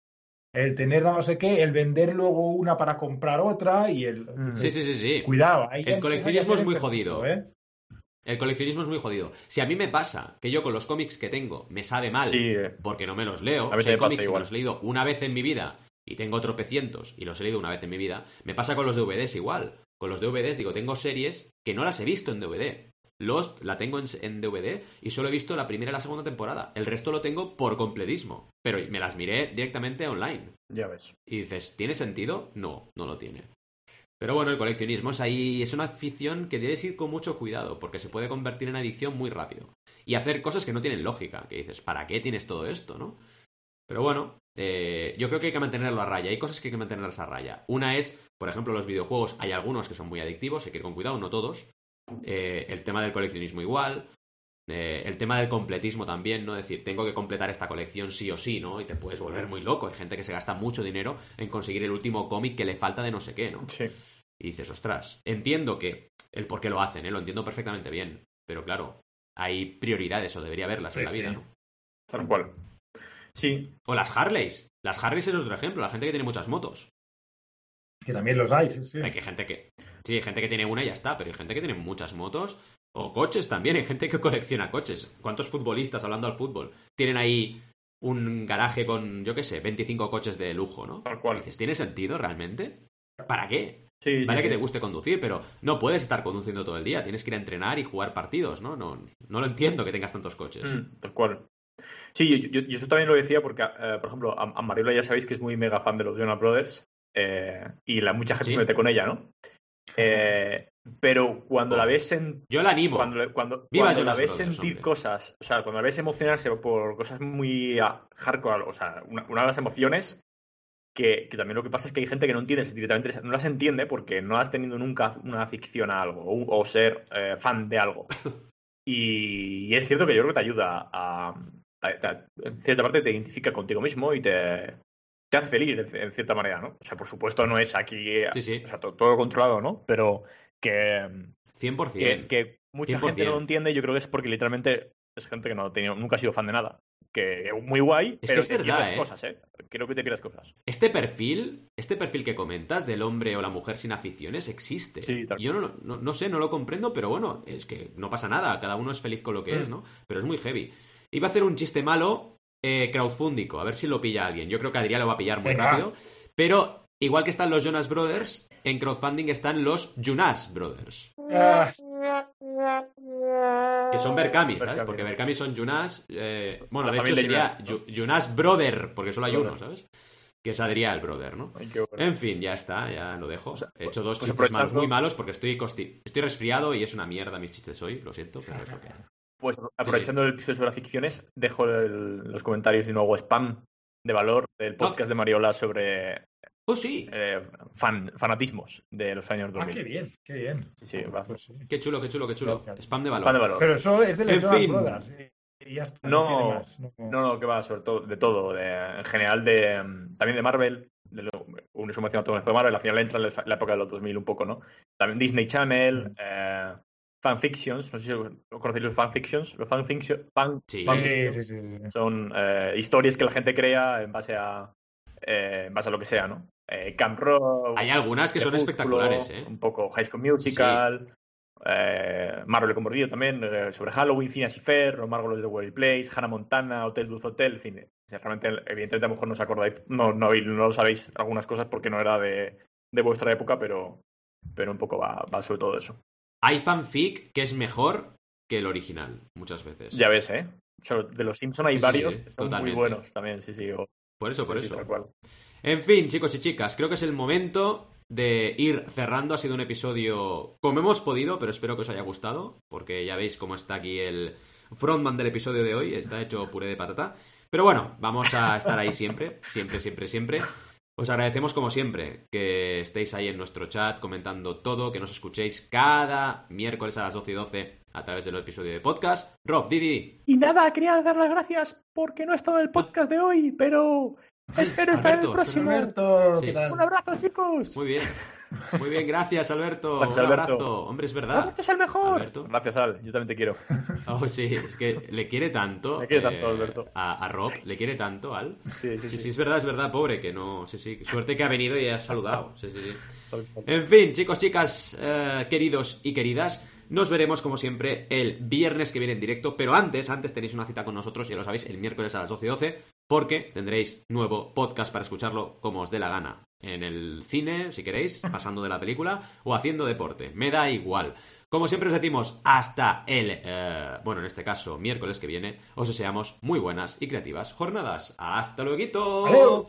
el tener no sé qué, el vender luego una para comprar otra y el. Hmm. Sí, sí, sí, sí. Cuidado. el coleccionismo es muy jodido. ¿eh? El coleccionismo es muy jodido. Si a mí me pasa que yo con los cómics que tengo me sabe mal eh. porque no me los leo, a si hay cómics que los he leído una vez en mi vida y tengo tropecientos y los he leído una vez en mi vida, me pasa con los DVDs igual. Con los DVDs digo, tengo series que no las he visto en DVD. Lost la tengo en, DVD y solo he visto la primera y la segunda temporada. El resto lo tengo por completismo. Pero me las miré directamente online. Ya ves. Y dices, ¿tiene sentido? No, no lo tiene. Pero bueno, el coleccionismo es ahí, es una afición que debes ir con mucho cuidado, porque se puede convertir en adicción muy rápido. Y hacer cosas que no tienen lógica, que dices, ¿para qué tienes todo esto, no? Pero bueno, eh, yo creo que hay que mantenerlo a raya. Hay cosas que hay que mantenerlas a raya. Una es, por ejemplo, los videojuegos. Hay algunos que son muy adictivos, hay que ir con cuidado, no todos. Eh, el tema del coleccionismo igual. Eh, el tema del completismo también, ¿no? Es decir, tengo que completar esta colección sí o sí, ¿no? Y te puedes volver muy loco. Hay gente que se gasta mucho dinero en conseguir el último cómic que le falta de no sé qué, ¿no? Sí. Y dices, ostras, entiendo que el por qué lo hacen, ¿eh? Lo entiendo perfectamente bien. Pero claro, hay prioridades o debería haberlas en la vida, ¿no? Tal cual. Sí. O las Harleys. Las Harleys es otro ejemplo, la gente que tiene muchas motos. Que también los hay, sí, sí. Hay que gente que. Sí, hay gente que tiene una y ya está, pero hay gente que tiene muchas motos o coches también, hay gente que colecciona coches. ¿Cuántos futbolistas, hablando al fútbol, tienen ahí un garaje con, yo qué sé, 25 coches de lujo, ¿no? Tal cual. ¿tiene sentido realmente? ¿Para qué? Sí, vale que te guste conducir, pero no puedes estar conduciendo todo el día. Tienes que ir a entrenar y jugar partidos, ¿no? No, no lo entiendo que tengas tantos coches. Mm, tal cual. Sí, yo, yo, eso también lo decía porque, eh, por ejemplo, a, a, Mariola ya sabéis que es muy mega fan de los Jonas Brothers eh, y la, mucha gente se mete con ella, ¿no? Eh, pero cuando la ves en. Yo la animo. Cuando, cuando, la ves sentir cosas, o sea, cuando la ves emocionarse por cosas muy ah, hardcore, o sea, una, de las emociones que, también lo que pasa es que hay gente que no entiende directamente, no las entiende porque no has tenido nunca una ficción a algo o, ser eh, fan de algo. Y, es cierto que yo creo que te ayuda a, en cierta parte te identifica contigo mismo y te, te hace feliz en, cierta manera, ¿no? O sea, por supuesto no es aquí, o sea, todo, controlado, ¿no? Pero que... 100%. Que, que mucha gente no lo entiende yo creo que es porque literalmente es gente que no ha tenido, nunca ha sido fan de nada. Que muy guay, es pero que es verdad, ¿eh? cosas, ¿eh? Creo que te quieras cosas. Este perfil, este perfil que comentas del hombre o la mujer sin aficiones existe. Sí, Yo no, no, no, sé, no lo comprendo, pero bueno, es que no pasa nada, cada uno es feliz con lo que es, mm. ¿no? Pero es muy heavy. Iba a hacer un chiste malo, eh, crowdfundico, a ver si lo pilla alguien. Yo creo que Adrián lo va a pillar muy rápido. Pero igual que están los Jonas Brothers, en crowdfunding están los Jonas Brothers. Ah. Que son Berkami, ¿sabes? Porque Berkami son Jonas. Eh, bueno, de hecho sería Jonas Brother, porque solo hay uno, ¿sabes? Que es Adrián el brother, ¿no? en fin, ya está, ya lo dejo. He hecho dos pues chistes muy malos porque estoy, estoy resfriado y es una mierda mis chistes hoy, lo siento, pero es lo que pues aprovechando el episodio sobre las ficciones, dejo los comentarios de nuevo spam de valor del podcast de Mariola sobre Oh, sí. Eh, fanatismos de los años 2000. Ah, qué bien, qué bien. Sí, sí, va. Pues Qué chulo, qué chulo, qué chulo. Spam de valor. Spam de valor. Pero eso es de En Jonas fin. Brothers. y ya está, No, más, No, no, que va, sobre todo, de todo. De, en general, de, mm, también de Marvel. De lo, un resumen de Marvel. Al final entra en la época de los 2000 un poco, ¿no? También Disney Channel, eh, fanfictions. No sé si conocéis los fanfictions. Los fanfictions fan, Sí. fanfictions Sí, sí, sí, sí. son eh, historias que la gente crea en base a, eh, en base a lo que sea, ¿no? Eh, Camp Rock. Hay algunas que son espectaculares, ¿eh? Un poco High School Musical. eh, Marvel con mordido también, eh, sobre Halloween, Phineas y Fer, Los Margolos de Wild Place, Hannah Montana, Hotel Dulce Hotel, en fin. realmente, evidentemente, a lo mejor no os acordáis, no, no, no lo sabéis algunas cosas porque no era de, de vuestra época, pero, pero un poco va, va sobre todo eso. Hay fanfic que es mejor que el original, muchas veces. Ya ves, ¿eh? De los Simpson hay Sí, varios sí, que son totalmente. muy buenos también, sí, sí. o- Por eso, por sí, eso. cual. En fin, chicos y chicas, creo que es el momento de ir cerrando. Ha sido un episodio como hemos podido, pero espero que os haya gustado, porque ya veis cómo está aquí el frontman del episodio de hoy, está hecho puré de patata. Pero bueno, vamos a estar ahí siempre, siempre, siempre, siempre. Os agradecemos como siempre que estéis ahí en nuestro chat comentando todo, que nos escuchéis cada miércoles a las 12 y 12 a través del episodio de podcast. Rob, Didi, Y nada, quería dar las gracias porque no he estado en el podcast de hoy, pero espero estar en el próximo. Alberto, Sí. ¿qué tal? Un abrazo, chicos. muy bien. Muy bien, gracias Alberto. Gracias, un Alberto. abrazo. Hombre, es verdad. Alberto es el mejor. Alberto. Gracias, Al. Yo también te quiero. Oh, sí, es que le quiere tanto. Le quiere tanto, Alberto. A, a Rob, le quiere tanto al. Sí, Sí, sí, es verdad, es verdad, pobre, que no. Sí, sí. Suerte que ha venido y ha saludado. Sí, sí, sí. sí. En fin, chicos, chicas, eh, queridos y queridas, nos veremos como siempre el viernes que viene en directo, pero antes, antes tenéis una cita con nosotros, ya lo sabéis, el miércoles a las 12 y 12, porque tendréis nuevo podcast para escucharlo como os dé la gana. En el cine, si queréis, pasando de la película o haciendo deporte. Me da igual. Como siempre os decimos, hasta el, eh, bueno, en este caso, miércoles que viene, os deseamos muy buenas y creativas jornadas. ¡Hasta luego!